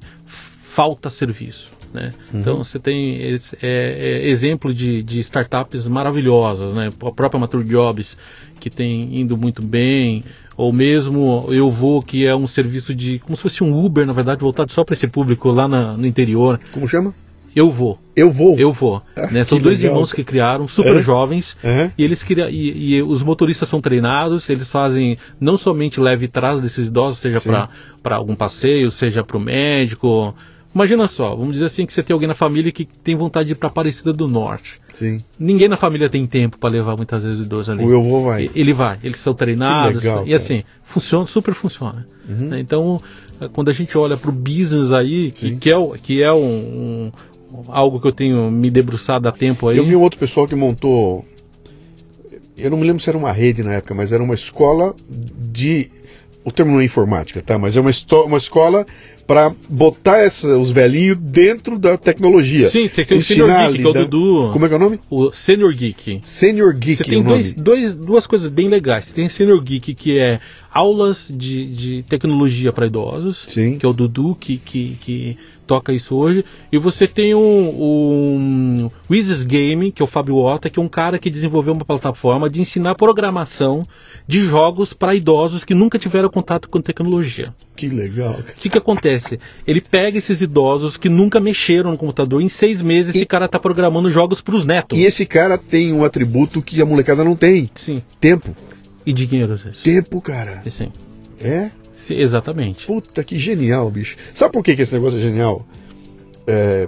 falta serviço. Né? Então você tem esse, é, é, exemplo de, de startups maravilhosas, né? a própria Mature Jobs, que tem indo muito bem, ou mesmo Eu Vou, que é um serviço de, como se fosse um Uber, na verdade, voltado só para esse público lá na- no interior. Como chama? Eu Vou, Eu vou. Eu Vou. Ah, né? São dois legal, irmãos que criaram, super É? jovens, e eles queriam, e, e os motoristas são treinados, eles fazem não somente leve e trás desses idosos, seja para algum passeio, seja para o médico. Imagina só, vamos dizer assim que você tem alguém na família que tem vontade de ir para Aparecida do Norte. Sim. Ninguém na família tem tempo para levar muitas vezes o idoso ali. O eu vou vai. Ele vai, eles são treinados legal, e assim funciona, super funciona. Uhum. né? Então, eh, quando a gente olha para o business aí, que, Sim. que é, que é um, um- algo que eu tenho me debruçado há tempo aí. Eu vi um outro pessoal que montou. Eu não me lembro se era uma rede na época, mas era uma escola de. O termo não é informática, tá? Mas é uma, uma escola para botar essa- os velhinhos dentro da tecnologia. Sim, tem, tem o Ensinar Senior Geek, que é o lidar- Dudu. Como é que é o nome? O Senior Geek. Senior Geek. Você é tem dois, dois- duas coisas bem legais. Você tem Senior Geek, que é aulas de, de tecnologia para idosos, Sim. que é o Dudu que, que, que toca isso hoje. E você tem o, o Wizes Game, que é o Fábio Ota, que é um cara que desenvolveu uma plataforma de ensinar programação de jogos para idosos que nunca tiveram contato com tecnologia. Que legal. O que, que acontece? Ele pega esses idosos que nunca mexeram no computador, em seis meses esse cara está programando jogos para os netos. E esse cara tem um atributo que a molecada não tem: Sim. tempo. E dinheiro, às vezes. Tempo, cara. Sim. É? Sim, exatamente. Puta que genial, bicho. Sabe por que, que esse negócio é genial? É,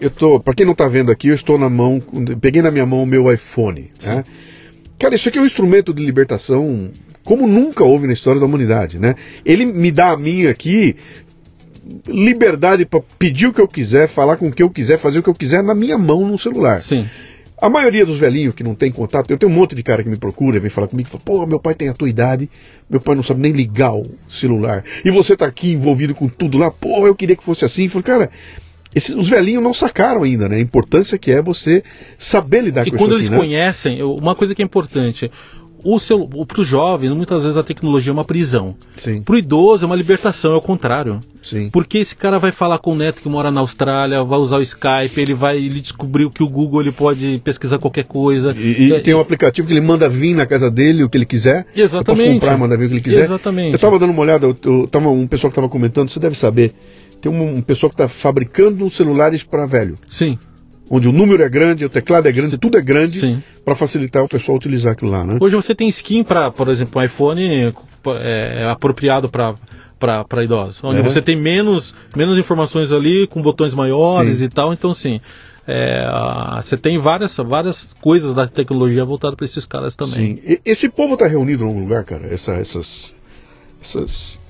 eu tô, para quem não tá vendo aqui, eu estou na mão, peguei na minha mão o meu iPhone. Né? Cara, isso aqui é um instrumento de libertação como nunca houve na história da humanidade, né? Ele me dá a mim aqui liberdade para pedir o que eu quiser, falar com o que eu quiser, fazer o que eu quiser na minha mão no celular. Sim. A maioria dos velhinhos que não tem contato, eu tenho um monte de cara que me procura, vem falar comigo, fala, pô, meu pai tem a tua idade, meu pai não sabe nem ligar o celular. E você tá aqui envolvido com tudo lá, pô, eu queria que fosse assim. Eu falo, cara, esses, os velhinhos não sacaram ainda, né? A importância que é você saber lidar e com quando isso eles aqui, né? conhecem, uma coisa que é importante, o seu, para os jovens, muitas vezes a tecnologia é uma prisão. Para o idoso é uma libertação, é o contrário. sim. Porque esse cara vai falar com o neto que mora na Austrália, vai usar o Skype, ele vai ele descobriu que o Google ele pode pesquisar qualquer coisa. E, e É, tem um aplicativo que ele manda vir na casa dele o que ele quiser. Eu posso Exatamente. comprar, mandar vir o que ele quiser. Exatamente. Eu estava dando uma olhada, eu, eu tava, um pessoal que estava comentando, você deve saber. Tem um, um pessoal que está fabricando celulares para velho. Sim, Onde o número é grande, o teclado é grande, tudo é grande, sim. para facilitar o pessoal utilizar aquilo lá, né? Hoje você tem skin para, por exemplo, um iPhone é, apropriado para para idosos, onde É. você tem menos menos informações ali com botões maiores Sim. e tal. Então, assim, é, ah, você tem várias várias coisas da tecnologia voltada para esses caras também. Sim. Esse povo está reunido em algum lugar, cara? Essa, essas. Essas.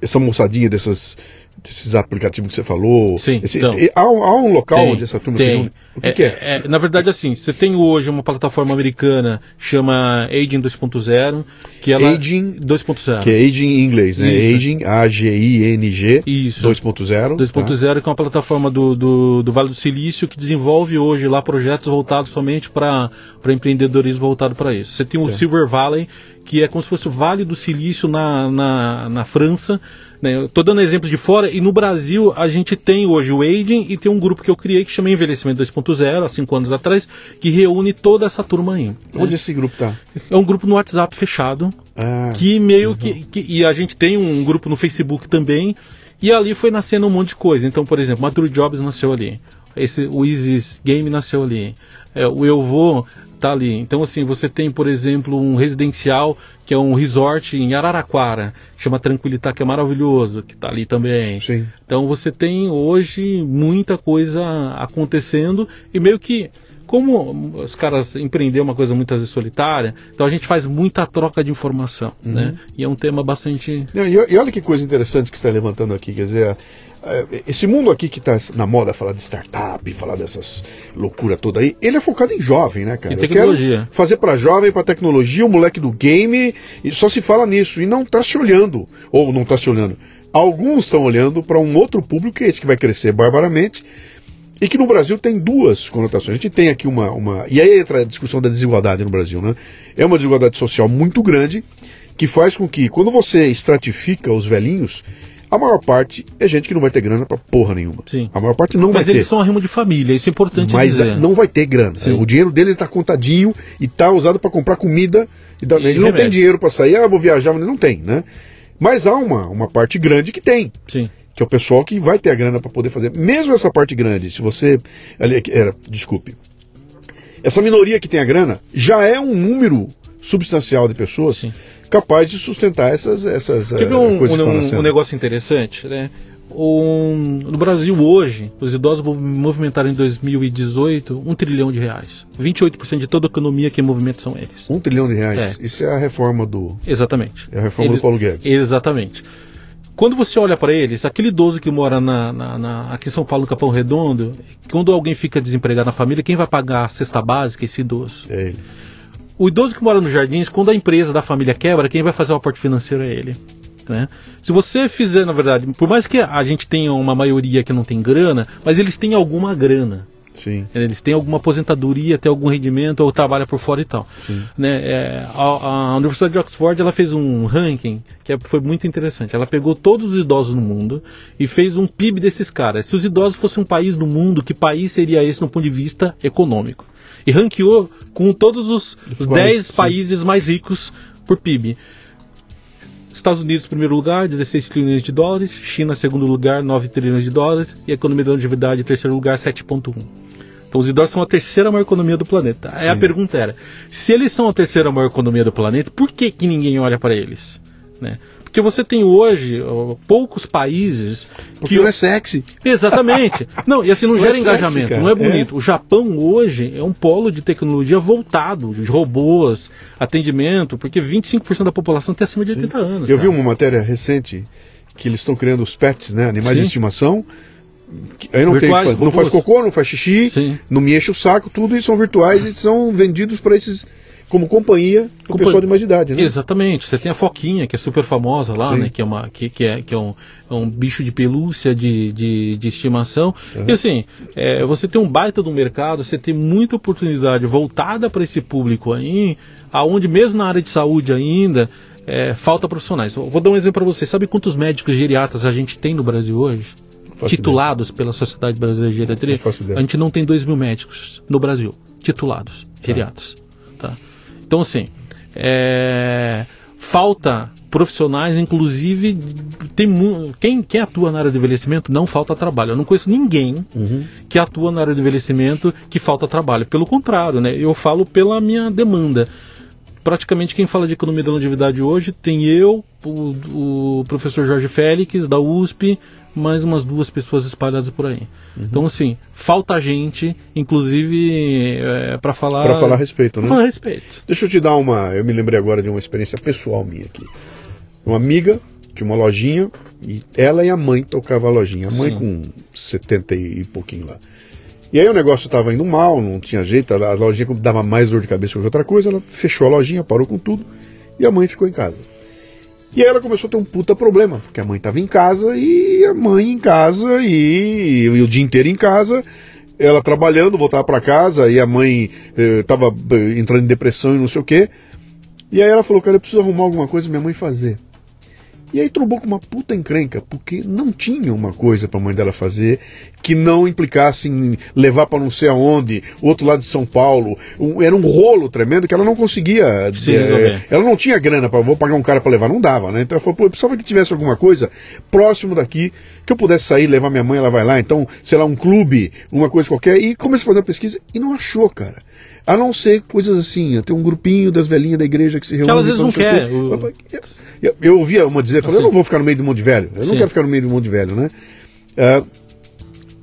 Essa moçadinha dessas, desses aplicativos que você falou. Sim, Esse- então. há, um- há um local Tem, onde essa turma se tem. reúne? O que, que é? Na verdade, assim, você tem hoje uma plataforma americana chama Aging 2.0, que ela Aging, 2.0. que é Aging em inglês, né? Isso. Aging, A-G-I-N-G, Isso. 2.0. 2.0, que é uma plataforma do, do, do Vale do Silício que desenvolve hoje lá projetos voltados somente para empreendedorismo voltado para isso. Você tem o Tá. Silver Valley, que é como se fosse o Vale do Silício na, na, na França. Né? Tô dando exemplos de fora, e no Brasil a gente tem hoje o Aging e tem um grupo que eu criei que chama Envelhecimento 2.0, há cinco anos atrás, que reúne toda essa turma aí. né? Onde esse grupo está? É um grupo no WhatsApp fechado, Ah, que meio que, que- E a gente tem um grupo no Facebook também. E ali foi nascendo um monte de coisa. Então, por exemplo, Mature Jobs nasceu ali. Esse, o Isis Game nasceu ali. É, o Eu Vou tá ali. Então, assim, você tem, por exemplo, um residencial que é um resort em Araraquara, chama Tranquilitá, que é maravilhoso, que tá ali também. sim. Então você tem hoje muita coisa acontecendo e meio que como os caras empreender uma coisa muitas vezes solitária, então a gente faz muita troca de informação, né? E é um tema bastante Não, e, e olha que coisa interessante que você está levantando aqui, quer dizer, esse mundo aqui que está na moda falar de startup, falar dessas loucura toda aí, ele é focado em jovem, né, cara? Eu tecnologia. fazer para jovem, para tecnologia, o moleque do game, e só se fala nisso e não está se olhando, ou não está se olhando. Alguns estão olhando para um outro público que é esse que vai crescer barbaramente e que no Brasil tem duas conotações. A gente tem aqui uma, uma. E aí entra a discussão da desigualdade no Brasil, né? É uma desigualdade social muito grande que faz com que, quando você estratifica os velhinhos, a maior parte é gente que não vai ter grana pra porra nenhuma. Sim. A maior parte não Mas vai eles ter. são arrimo de família, isso é importante Mas dizer. não vai ter grana. Sim. O dinheiro deles está contadinho e está usado para comprar comida. E dá- E ele não tem remédio. dinheiro para sair, ah, vou viajar, mas ele não tem, né? Mas há uma, uma parte grande que tem Sim. Que é o pessoal que vai ter a grana para poder fazer. Mesmo essa parte grande, se você. ali, Era, desculpe. Essa minoria que tem a grana já é um número substancial de pessoas Sim. capaz de sustentar essas, essas ver eh, um, coisas um- nascendo. um negócio interessante, né? Um- no Brasil hoje, os idosos movimentaram em 2018 um trilhão de reais. 28% de toda a economia que movimenta são eles. Um trilhão de reais. Isso é a reforma do. Exatamente. É a reforma Eles- do Paulo Guedes. Exatamente. Quando você olha para eles, aquele idoso que mora na, na- na- aqui em São Paulo, no Capão Redondo, quando alguém fica desempregado na família, quem vai pagar a cesta básica? Esse idoso. É ele. O idoso que mora nos jardins, quando a empresa da família quebra, quem vai fazer o aporte financeiro é ele. né? Se você fizer, na verdade, por mais que a gente tenha uma maioria que não tem grana, mas eles têm alguma grana. Sim. Eles têm alguma aposentadoria, têm algum rendimento ou trabalha por fora e tal. Sim. Né, é, a, a Universidade de Oxford ela fez um ranking que é- foi muito interessante. Ela pegou todos os idosos no mundo e fez um PIB desses caras. Se os idosos fossem um país do mundo, que país seria esse no ponto de vista econômico? E ranqueou com todos os, os países, 10 sim. países mais ricos por PIB. Estados Unidos, em primeiro lugar, 16 trilhões de dólares. China, segundo lugar, 9 trilhões de dólares. E a economia da longevidade, em terceiro lugar, 7,1. Então os idosos são a terceira maior economia do planeta. Aí a Sim. pergunta era: se eles são a terceira maior economia do planeta, por que, que ninguém olha para eles? Né? Porque você tem hoje ó, poucos países Porque não é sexy. Exatamente. Não, e assim não, Não gera é sexy, engajamento, cara. não é bonito. O Japão hoje é um polo de tecnologia voltado, de robôs, atendimento, porque 25% da população tem acima de 80 anos. Eu vi cara. uma matéria recente que eles estão criando os pets, né? Animais Sim. de estimação. Aí não, Virtuais, faz- não faz cocô, não faz xixi, Sim. não me enche o saco, tudo isso são virtuais e são vendidos para esses como companhia do Compa- pessoal de mais idade, né? Exatamente. Você tem a foquinha, que é super famosa lá, Sim. né? Que é, uma, que, que é, que é, um, é um bicho de pelúcia de, de, de estimação. Uhum. E assim, é, você tem um baita do mercado, você tem muita oportunidade voltada para esse público aí, aonde mesmo na área de saúde ainda. é, falta profissionais. Eu Vou dar um exemplo para você. Sabe quantos médicos geriatras a gente tem no Brasil hoje? Titulados pela Sociedade Brasileira de Geriatria? A gente não tem 2 mil médicos no Brasil, titulados, geriatras. Tá? Então, assim, é, falta profissionais, inclusive, tem mu- quem, quem atua na área de envelhecimento não falta trabalho. Eu não conheço ninguém Uhum. que atua na área de envelhecimento que falta trabalho. Pelo contrário, né? eu falo pela minha demanda. Praticamente quem fala de economia da longevidade hoje tem eu, o, o professor Jorge Félix, da USP, mais umas duas pessoas espalhadas por aí. Então, assim, falta gente, inclusive, para falar. Para falar a respeito, né? Falar a respeito. Deixa eu te dar uma. Eu me lembrei agora de uma experiência pessoal minha aqui. Uma amiga tinha uma lojinha e ela e a mãe tocavam a lojinha. A mãe Sim. com 70 e pouquinho lá. E aí o negócio estava indo mal, não tinha jeito, a lojinha dava mais dor de cabeça que outra coisa, ela fechou a lojinha, parou com tudo e a mãe ficou em casa. E aí ela começou a ter um puta problema, porque a mãe estava em casa e a mãe em casa e, e o dia inteiro em casa, ela trabalhando, voltava para casa e a mãe estava entrando em depressão e não sei o quê. E aí ela falou, cara, eu preciso arrumar alguma coisa minha mãe fazer. E aí trombou com uma puta encrenca, porque não tinha uma coisa pra mãe dela fazer que não implicasse em levar pra não sei aonde, outro lado de São Paulo. Um- era um rolo tremendo que ela não conseguia. Se eh, resolver. ela não tinha grana para vou pagar um cara pra levar, não dava, né? Então ela falou, pô, eu precisava que tivesse alguma coisa próximo daqui, que eu pudesse sair, levar minha mãe, ela vai lá, então, sei lá, um clube, uma coisa qualquer, e comecei a fazer uma pesquisa e não achou, cara. A não ser coisas assim, tem um grupinho das velhinhas da igreja que se reúne. ela às vezes não o quer, quê. Eu, eu ouvia uma dizer, falei, eu Assim. não vou ficar no meio do monte de velho, eu não Sim. quero ficar no meio do monte de velho, né? Ah,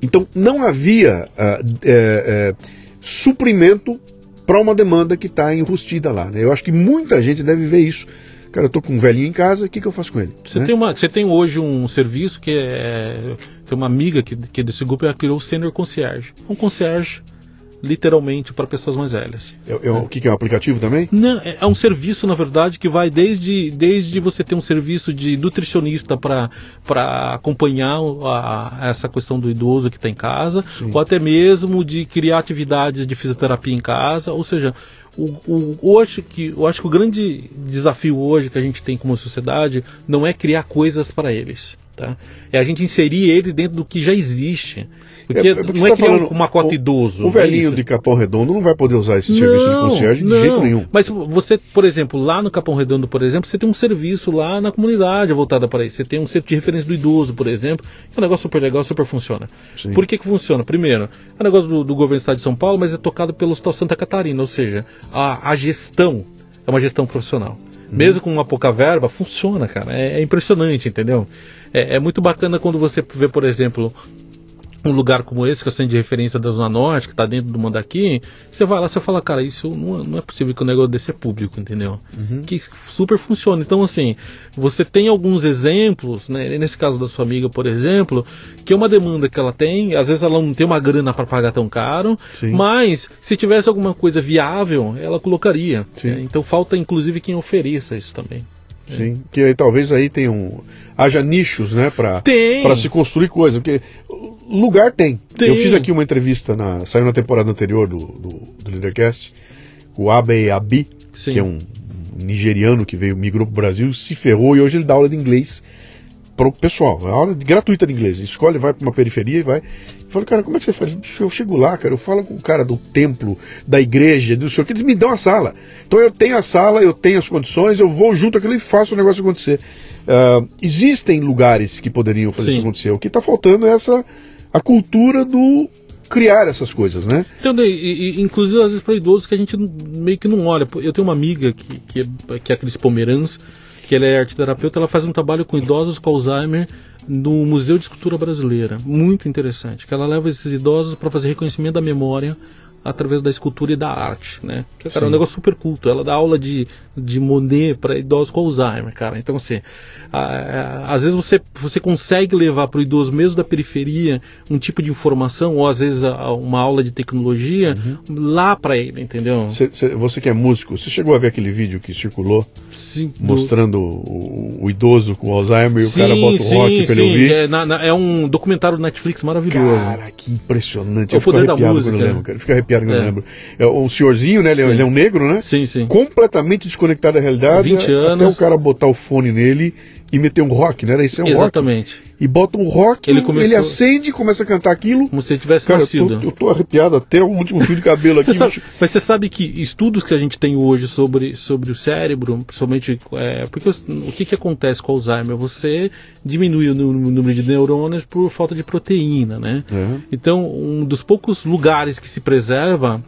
então não havia é, suprimento para uma demanda que está enrustida lá. Né? Eu acho que muita gente deve ver isso. Cara, eu tô com um velhinho em casa, o que, que eu faço com ele? Você, né? tem uma, você tem hoje um serviço que é. Tem uma amiga que, que é desse grupo ela criou o Senior Concierge. Um concierge, literalmente, para pessoas mais velhas. O que, que é um aplicativo também? Não, é é um serviço, na verdade, que vai desde, desde você ter um serviço de nutricionista para acompanhar a- essa questão do idoso que está em casa, Sim. ou até mesmo de criar atividades de fisioterapia em casa. Ou seja, o, o, acho que, eu acho que o grande desafio hoje que a gente tem como sociedade não é criar coisas para eles. Tá? É a gente inserir eles dentro do que já existe. Porque É, é porque não é tá criar falando, um macota o- idoso. O não é velhinho isso. de Capão Redondo não vai poder usar esse serviço de concierge de jeito nenhum. Mas você, por exemplo, lá no Capão Redondo, por exemplo, você tem um serviço lá na comunidade voltada para isso. Você tem um centro de referência do idoso, por exemplo, que é um negócio super legal, super funciona. Sim. Por que, que funciona? Primeiro, é um negócio do, do governo do estado de São Paulo, mas é tocado pelo Hospital Santa Catarina, ou seja, a, a gestão é uma gestão profissional. Uhum. Mesmo com uma pouca verba, funciona, cara. É, é impressionante, entendeu? É, é muito bacana quando você vê, por exemplo, um lugar como esse, que é o centro de referência da Zona Norte, que está dentro do Mandaqui, você vai lá e fala, cara, isso não, é- não é possível que o negócio desse é público, entendeu? Que super funciona. Então, assim, você tem alguns exemplos, né, nesse caso da sua amiga, por exemplo, que é uma demanda que ela tem, às vezes ela não tem uma grana para pagar tão caro, Sim. mas se tivesse alguma coisa viável, ela colocaria. Né? Então falta, inclusive, quem ofereça isso também. Sim, que aí talvez aí tenha um, haja nichos, né, para Tem. para se construir coisa, porque lugar tem. Tem. Eu fiz aqui uma entrevista na saiu na temporada anterior do do, do Leadercast, o Abe Abi, Sim. que é um, nigeriano que veio migrou para o Brasil, se ferrou e hoje ele dá aula de inglês pro pessoal, é aula gratuita de inglês. Escolhe, vai para uma periferia e vai. Eu falo, cara, como é que você faz? Eu chego lá, cara, eu falo com o cara do templo, da igreja, do senhor, que eles me dão a sala. Então eu tenho a sala, eu tenho as condições, eu vou junto aquilo e faço o negócio acontecer. Ah, existem lugares que poderiam fazer Sim. isso acontecer. O que está faltando é essa a cultura do criar essas coisas, né? Então, e- e- inclusive às vezes para idosos que a gente meio que não olha. Eu tenho uma amiga que, que, é, que é a Cris Pomeranz, que ela é arteterapeuta, ela faz um trabalho com idosos com Alzheimer no Museu de Escultura Brasileira. Muito interessante. Que ela leva esses idosos para fazer reconhecimento da memória através da escultura e da arte, né? Que, cara, é um negócio super culto. Ela dá aula de, de Monet para idosos com Alzheimer, cara. Então, assim, a, a, às vezes você, você consegue levar para o idoso mesmo da periferia um tipo de informação, ou às vezes a, uma aula de tecnologia, uhum. lá para ele, entendeu? Cê, cê, você que é músico, você chegou a ver aquele vídeo que circulou? Sim. Mostrando do... o, o, idoso com Alzheimer sim, e o cara bota o rock para ele ouvir? É, na, na, é um documentário do Netflix maravilhoso. Cara, que impressionante. É o poder da música. Eu lembro, cara. Fica arrepiado quando é. eu lembro. É, o senhorzinho, né? Ele, ele, é um negro, né? Sim, sim. Completamente desconectado da realidade. 20 anos. Até o cara botar o fone nele e meter um rock, né? Isso é um Exatamente. rock. E bota um rock, ele, começou... ele acende, começa a cantar aquilo. Como se ele tivesse Cara, nascido. Eu tô, eu tô arrepiado até o último fio de cabelo aqui. você sabe, mas você sabe que estudos que a gente tem hoje sobre, sobre o cérebro, principalmente. É, porque o, que, que acontece com o Alzheimer? Você diminui o número de neurônios por falta de proteína, né? Uhum. Então, um dos poucos lugares que se preserva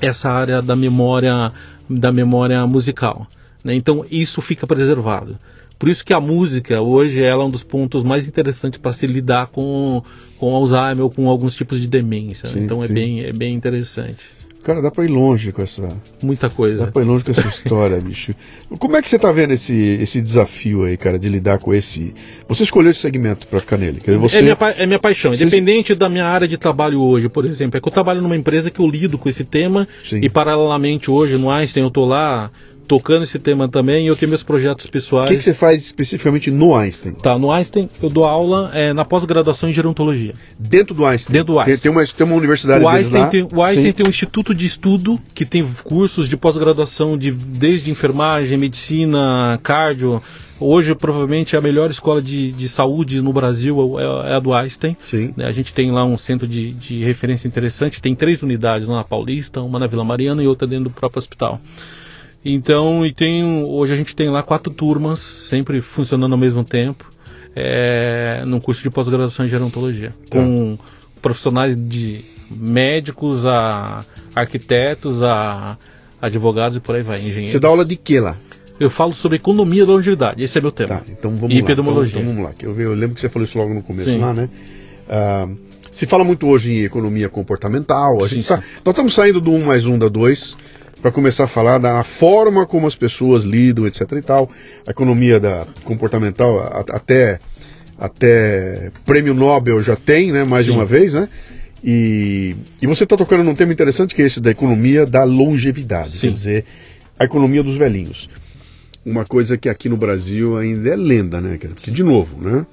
essa área da memória da memória musical. Né? Então, isso fica preservado. Por isso que a música hoje ela é um dos pontos mais interessantes para se lidar com, com Alzheimer ou com alguns tipos de demência. Sim, então é bem, é bem interessante. Cara, dá para ir longe com essa. Muita coisa. Dá pra ir longe com essa história, bicho. Como é que você tá vendo esse, esse desafio aí, cara, de lidar com esse. Você escolheu esse segmento para ficar nele? Dizer, você... é, minha, é minha paixão. Você... Independente da minha área de trabalho hoje, por exemplo, é que eu trabalho numa empresa que eu lido com esse tema Sim. e, paralelamente, hoje no Einstein eu tô lá tocando esse tema também e eu tenho meus projetos pessoais. O que, que, você faz especificamente no Einstein? Tá, no Einstein eu dou aula é, na pós-graduação em gerontologia. Dentro do Einstein? Dentro do Einstein. Tem, tem, uma, tem uma universidade o Einstein, tem, o Einstein tem um instituto de estudo que tem cursos de pós-graduação de, desde enfermagem, medicina, cardio. Hoje, provavelmente, a melhor escola de, de saúde no Brasil é, é a do Einstein. Sim. A gente tem lá um centro de, de referência interessante. Tem três unidades, uma na Paulista, uma na Vila Mariana e outra dentro do próprio hospital. Então, e tem hoje a gente tem lá quatro turmas, sempre funcionando ao mesmo tempo, é, num curso de pós-graduação em gerontologia, tá. com profissionais de médicos a arquitetos a advogados e por aí vai, engenheiros. Você dá aula de que lá? Eu falo sobre economia da longevidade, esse é meu tema. Tá, então vamos e lá. epidemiologia. Então, então vamos lá, eu, eu, lembro que você falou isso logo no começo sim. lá, né? Uh, se fala muito hoje em economia comportamental, a sim, gente tá, nós estamos saindo do 1 mais 1 da 2, para começar a falar da forma como as pessoas lidam, etc. e tal. A economia da comportamental até até prêmio Nobel já tem, né? Mais Sim. de uma vez, né? E, e você está tocando num tema interessante que é esse da economia da longevidade, Sim. quer dizer, a economia dos velhinhos. Uma coisa que aqui no Brasil ainda é lenda, né? Porque, de novo, né?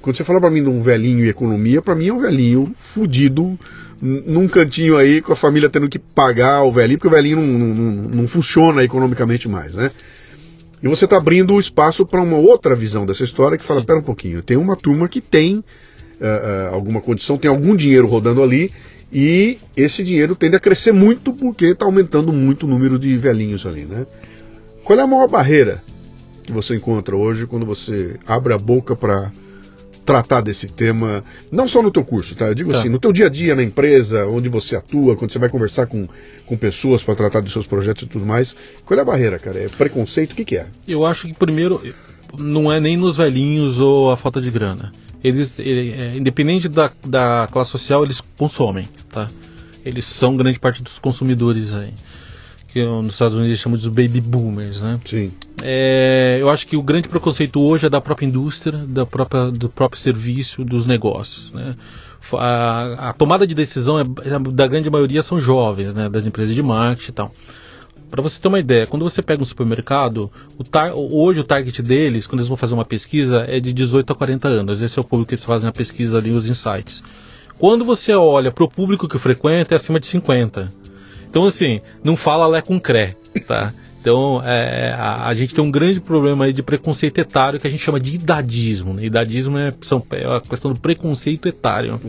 Quando você fala para mim de um velhinho e economia, para mim é um velhinho fudido, num cantinho aí com a família tendo que pagar o velhinho, porque o velhinho não, não, não funciona economicamente mais, né? E você está abrindo o espaço para uma outra visão dessa história que fala, Sim. pera um pouquinho, tem uma turma que tem uh, uh, alguma condição, tem algum dinheiro rodando ali e esse dinheiro tende a crescer muito porque está aumentando muito o número de velhinhos ali, né? Qual é a maior barreira que você encontra hoje quando você abre a boca para tratar desse tema, não só no teu curso, tá? Eu digo tá. assim, no teu dia a dia na empresa, onde você atua, quando você vai conversar com, com pessoas para tratar dos seus projetos e tudo mais. Qual é a barreira, cara? É preconceito? O que, que é? Eu acho que primeiro não é nem nos velhinhos ou a falta de grana. Eles, ele, é, independente da, da classe social, eles consomem, tá? Eles são grande parte dos consumidores aí que nos Estados Unidos chamam de baby boomers, né? Sim. É, eu acho que o grande preconceito hoje é da própria indústria, da própria, do próprio serviço, dos negócios, né? A, a tomada de decisão é, da grande maioria são jovens, né? Das empresas de marketing e tal. Para você ter uma ideia, quando você pega um supermercado, o tar, hoje o target deles, quando eles vão fazer uma pesquisa, é de 18 a 40 anos. Esse é o público que eles fazem a pesquisa ali, os insights. Quando você olha para o público que frequenta, é acima de 50. Então, assim, não fala Lé com Cré, tá? Então, é, a, a, gente tem um grande problema aí de preconceito etário que a gente chama de idadismo. Né? Idadismo é, são, é a questão do preconceito etário.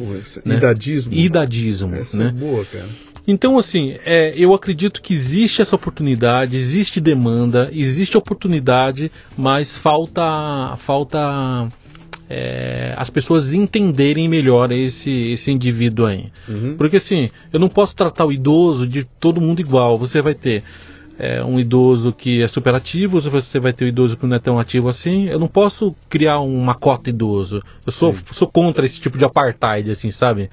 né? Idadismo? Idadismo. Essa né? é boa, cara. Então, assim, é, eu acredito que existe essa oportunidade, existe demanda, existe oportunidade, mas falta, falta é, as pessoas entenderem melhor esse, esse indivíduo aí. Uhum. Porque assim, eu não posso tratar o idoso de todo mundo igual. Você vai ter é, um idoso que é super ativo, você vai ter um idoso que não é tão ativo assim. Eu não posso criar uma cota idoso. Eu sou, sou contra esse tipo de apartheid, assim, sabe?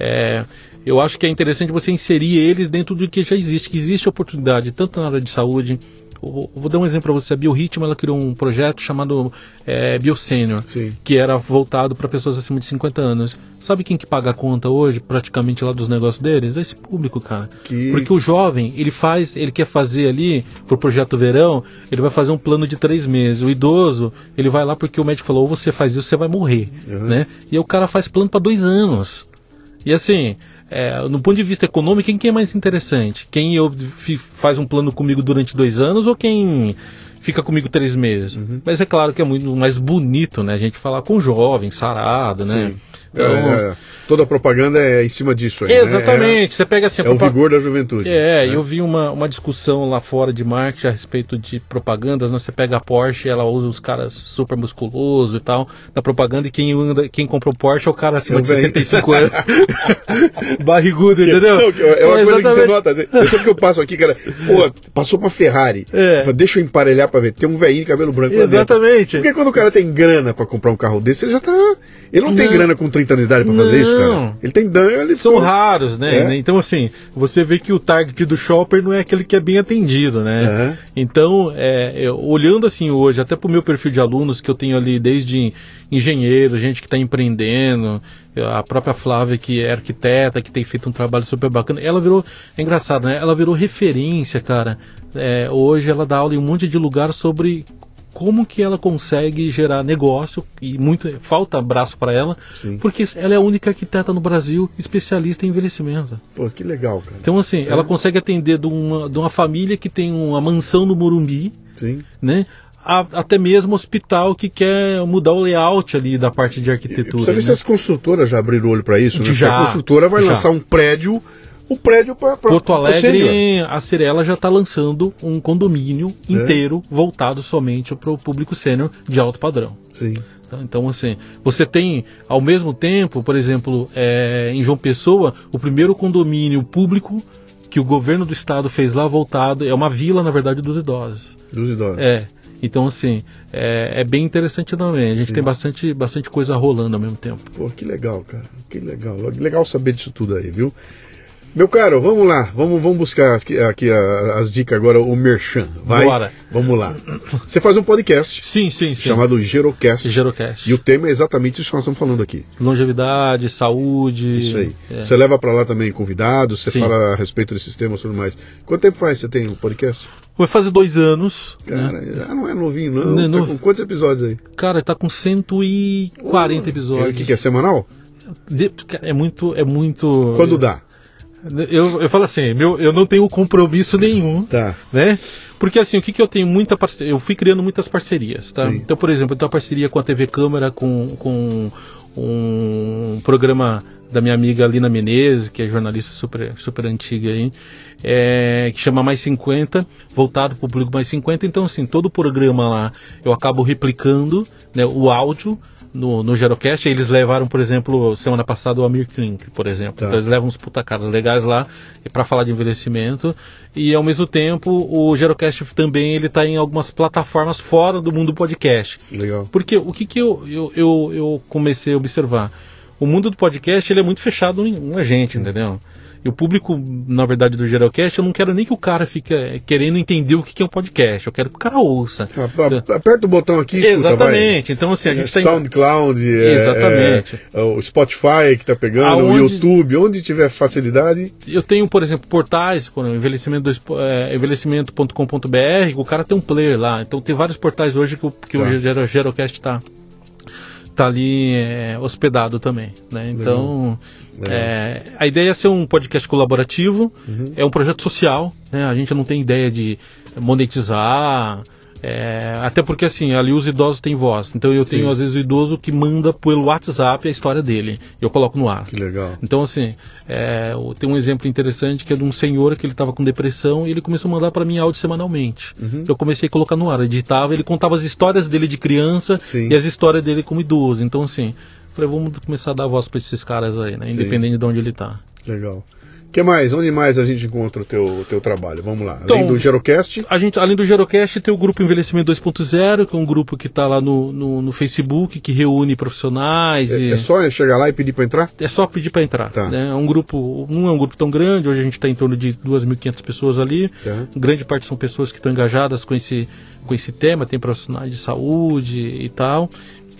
É, eu acho que é interessante você inserir eles dentro do que já existe, que existe oportunidade, tanto na área de saúde, vou dar um exemplo para você. A Bioritmo ela criou um projeto chamado é, BioSenior, que era voltado para pessoas acima de 50 anos. Sabe quem que paga a conta hoje, praticamente lá dos negócios deles? É esse público, cara. Que... Porque o jovem, ele faz, ele quer fazer ali pro projeto verão, ele vai fazer um plano de três meses. O idoso, ele vai lá porque o médico falou, ou você faz isso, você vai morrer, uhum. né? E aí o cara faz plano para dois anos. E assim, é, no ponto de vista econômico, quem que é mais interessante? Quem eu, faz um plano comigo durante dois anos ou quem fica comigo três meses? Uhum. Mas é claro que é muito mais bonito, né? A gente falar com jovem, sarado, né? Então, é, é toda a propaganda é em cima disso aí, né? Exatamente. Né? É, Você pega assim. É o vigor da juventude. É, né? eu vi uma, uma discussão lá fora de marketing a respeito de propagandas. Né? Você pega a Porsche, ela usa os caras super musculosos e tal na propaganda, e quem, anda, quem comprou Porsche é o cara acima eu de 65 anos. Barrigudo, entendeu? Não, é uma é, coisa exatamente. que você nota. Né? Eu sempre que eu passo aqui, cara, pô, passou uma Ferrari. É. Deixa eu emparelhar pra ver. Tem um velhinho de cabelo branco Exatamente. Porque quando o cara tem grana pra comprar um carro desse, ele já tá. Ele não, não. tem grana com 30 anos de idade pra fazer isso, cara. Ele tem dano, São foi... raros, né? É. Então, assim, você vê que o target do shopper não é aquele que é bem atendido, né? Então, é, eu, olhando assim hoje, até pro meu perfil de alunos, que eu tenho ali desde engenheiro, gente que está empreendendo, a própria Flávia, que é arquiteta, que tem feito um trabalho super bacana, ela virou, é engraçado, né? Ela virou referência, cara. É, hoje ela dá aula em um monte de lugar sobre como que ela consegue gerar negócio e muito falta braço para ela, Sim. porque ela é a única arquiteta no Brasil especialista em envelhecimento. Pô, que legal, cara. Então assim, é. ela consegue atender de uma, de uma família que tem uma mansão no Morumbi, Sim. né? A, até mesmo hospital que quer mudar o layout ali da parte de arquitetura. Você né? se as construtoras já abriram o olho para isso, né? Já, a construtora vai já. lançar um prédio o prédio para Porto Alegre, a Cirela já está lançando um condomínio é. inteiro voltado somente para o público sênior de alto padrão. Sim. Então, então, assim, você tem, ao mesmo tempo, por exemplo, é, em João Pessoa, o primeiro condomínio público que o governo do estado fez lá voltado, é uma vila, na verdade, dos idosos. Dos idosos. É. Então, assim, é, é, bem interessante também. A gente Sim. tem bastante, bastante coisa rolando ao mesmo tempo. Pô, que legal, cara. Que legal. Legal saber disso tudo aí, viu? Meu caro, vamos lá, vamos, vamos buscar aqui, aqui as dicas agora, o Merchan. Vai? Bora. Vamos lá. Você faz um podcast. Sim, sim, sim. Chamado Gerocast. Gerocast. E o tema é exatamente isso que nós estamos falando aqui. Longevidade, saúde. Isso aí. É. Você leva para lá também convidados, você sim. fala a respeito desses temas e tudo mais. Quanto tempo faz você tem o um podcast? Vai fazer dois anos. Cara, né? já não é novinho, não. não, é tá com quantos episódios aí? Cara, tá com 140 oh, episódios. O que, que é semanal? É muito, é muito. Quando dá? Eu, eu falo assim, meu, eu não tenho compromisso nenhum, tá. né? Porque assim, o que, que eu tenho muita parceria, eu fui criando muitas parcerias, tá? Sim. Então, por exemplo, eu tenho uma parceria com a TV Câmara, com, com um programa da minha amiga Lina Menezes, que é jornalista super, super antiga aí, é, que chama Mais 50, voltado para o público Mais 50. Então, assim, todo o programa lá eu acabo replicando né, o áudio no, no Gerocast, eles levaram, por exemplo, semana passada o Amir Klink, por exemplo. Tá. Então eles levam uns puta caras legais lá para falar de envelhecimento. E ao mesmo tempo, o Gerocast também ele tá em algumas plataformas fora do mundo podcast. Legal. Porque o que, que eu, eu, eu, eu comecei a observar? O mundo do podcast ele é muito fechado em a gente, entendeu? E o público, na verdade, do Geralcast, eu não quero nem que o cara fique eh, querendo entender o que é um podcast. Eu quero que o cara ouça. Aperta o botão aqui. Exatamente. então, assim, a gente é, SoundCloud, é, Exatamente. É, o Spotify que está pegando, Aonde... o YouTube, onde tiver facilidade. Eu tenho, por exemplo, portais, por envelhecimento é, envelhecimento.com.br, o cara tem um player lá. Então, tem vários portais hoje que, que tá. o Gerocast está tá ali é, hospedado também, né? Então, é, a ideia é ser um podcast colaborativo, uhum. é um projeto social, né? A gente não tem ideia de monetizar, é, até porque assim, ali os idosos têm voz. Então eu tenho Sim. às vezes o idoso que manda pelo WhatsApp a história dele. Eu coloco no ar. Que legal. Então assim, é, tem um exemplo interessante que é de um senhor que ele estava com depressão e ele começou a mandar para mim áudio semanalmente. Uhum. Eu comecei a colocar no ar, editava, ele contava as histórias dele de criança Sim. e as histórias dele como idoso. Então assim, falei, vamos começar a dar voz para esses caras aí, né? Independente Sim. de onde ele está. Legal. O que mais? Onde mais a gente encontra o teu, teu trabalho? Vamos lá. Então, Além do Gerocast. A gente, além do Gerocast, tem o grupo Envelhecimento 2.0, que é um grupo que está lá no, no, no, Facebook, que reúne profissionais. É, e... é só chegar lá e pedir para entrar? É só pedir para entrar. Tá. Né? É um grupo, não é um grupo tão grande, hoje a gente está em torno de 2.500 pessoas ali. Tá. Grande parte são pessoas que estão engajadas com esse, com esse tema, tem profissionais de saúde e tal.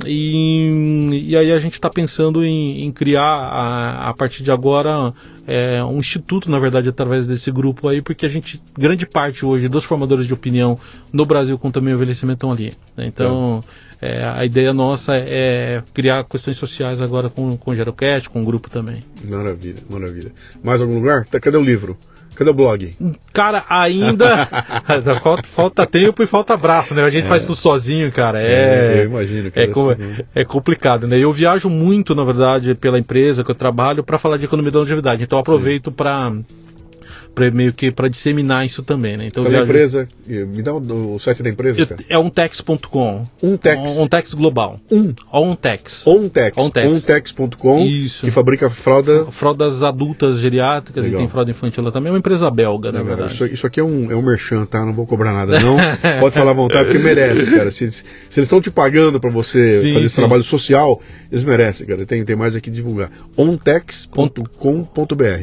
E, e aí a gente está pensando em, em criar a, a, partir de agora é, um instituto, na verdade, através desse grupo aí, porque a gente, grande parte hoje dos formadores de opinião no Brasil com também o envelhecimento estão ali. Né? Então é, a ideia nossa é criar questões sociais agora com, com o Gerocast, com o grupo também. Maravilha, maravilha. Mais algum lugar? Tá, cadê o livro? Cadê o blog? Cara, ainda falta, falta, tempo e falta braço, né? A gente é. faz tudo sozinho, cara. É, é eu imagino que é, com, é complicado, né? Eu viajo muito, na verdade, pela empresa que eu trabalho para falar de economia da longevidade. Então eu aproveito para para meio que para disseminar isso também, né? Então, viajo... empresa, me dá o, o site da empresa, cara. É untex.com. Untex. Untex global. Um. Untex. Untex. Untex.com. Isso. Que fabrica fralda. Fraldas adultas geriátricas Legal. e tem fralda infantil lá também. É uma empresa belga, na verdade. Isso, isso, aqui é um, é um merchan, tá? Não vou cobrar nada, não. Pode falar à vontade, porque merece, cara. Se, se eles estão te pagando para você sim, fazer esse sim. trabalho social, eles merecem, cara. Tem, tem mais aqui divulgar. Ontex.com.br.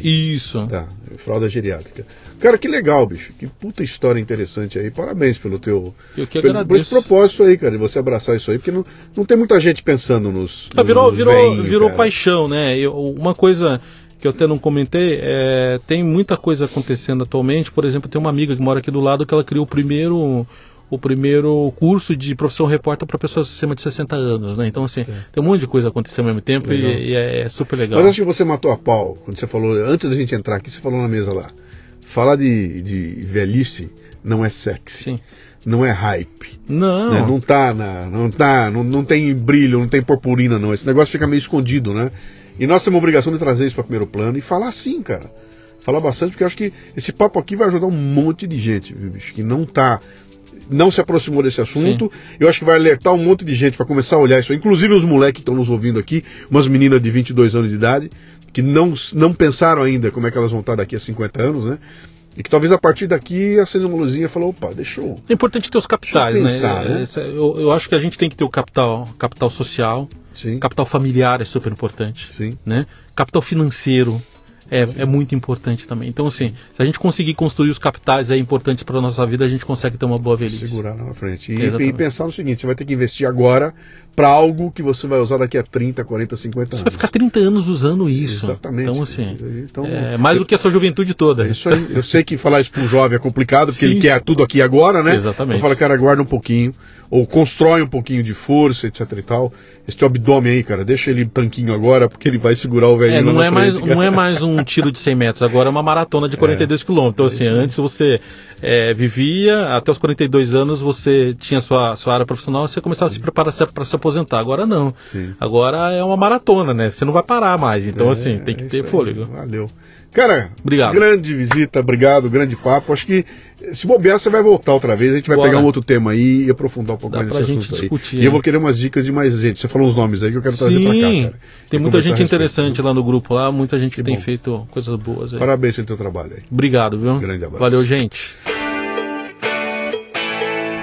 Isso. Tá. Fralda geriátrica. Cara, que legal, bicho. Que puta história interessante aí. Parabéns pelo teu. Eu que pelo, por esse propósito aí, cara, de você abraçar isso aí, porque não, não tem muita gente pensando nos. Ah, virou nos virou, veinho, virou cara. paixão, né? Eu, uma coisa que eu até não comentei, é, tem muita coisa acontecendo atualmente. Por exemplo, tem uma amiga que mora aqui do lado que ela criou o primeiro o primeiro curso de profissão repórter para pessoas acima de 60 anos, né? Então, assim, é. tem um monte de coisa acontecendo ao mesmo tempo e, e, é, é, super legal. Mas acho que você matou a pau quando você falou, antes da gente entrar aqui, você falou na mesa lá. Falar de, de velhice não é sexy. Sim. Não é hype. Não. Né? Não tá na. Não tá. Não, não tem brilho, não tem purpurina, não. Esse negócio fica meio escondido, né? E nós temos a obrigação de trazer isso para primeiro plano e falar sim, cara. Falar bastante, porque eu acho que esse papo aqui vai ajudar um monte de gente, viu, bicho, que não tá não se aproximou desse assunto. Sim. Eu acho que vai alertar um monte de gente para começar a olhar isso, inclusive os moleques que estão nos ouvindo aqui, umas meninas de 22 anos de idade, que não, não pensaram ainda como é que elas vão estar daqui a 50 anos, né? E que talvez a partir daqui acenda uma luzinha e falou, opa, deixa eu. É importante ter os capitais, pensar, né? né? Eu, eu, acho que a gente tem que ter o capital, capital social, Sim. capital familiar é super importante. Sim. Né? Capital financeiro é, é, muito importante também. Então, assim, se a gente conseguir construir os capitais aí importantes para a nossa vida, a gente consegue ter uma boa velhice. Segurar lá na frente. E, e, pensar no seguinte: você vai ter que investir agora para algo que você vai usar daqui a 30, 40, 50 anos. Você vai ficar 30 anos usando isso. Exatamente. Então, assim, então, é mais do que a sua juventude toda. É isso aí. Eu sei que falar isso para um jovem é complicado, porque Sim. ele quer tudo aqui agora, né? Exatamente. Eu falo, cara, guarda um pouquinho, ou constrói um pouquinho de força, etc e tal. Esse teu abdômen aí, cara, deixa ele tanquinho agora, porque ele vai segurar o velhinho é, não é na mais frente, Não é mais um tiro de 100 metros, agora é uma maratona de 42 É. quilômetros. Então, assim, antes você é, vivia, até os 42 anos você tinha sua, sua área profissional, você começava a se preparar para se aposentar. Agora não. Sim. Agora é uma maratona, né? Você não vai parar mais. Então, É, assim, tem que é ter aí. fôlego. Valeu. Cara, Obrigado. grande visita, obrigado, grande papo. Acho que se bobear, você vai voltar outra vez. A gente vai Bora. pegar um outro tema aí e aprofundar um pouco Dá mais nesse assunto discutir, aí. E eu né? vou querer umas dicas de mais gente. Você falou uns nomes aí que eu quero trazer pra cá, Sim, cara. Tem muita gente interessante lá no grupo, lá, muita gente que, Que tem bom. feito coisas boas aí. Parabéns pelo teu trabalho aí. Obrigado, viu? Grande abraço. Valeu, gente.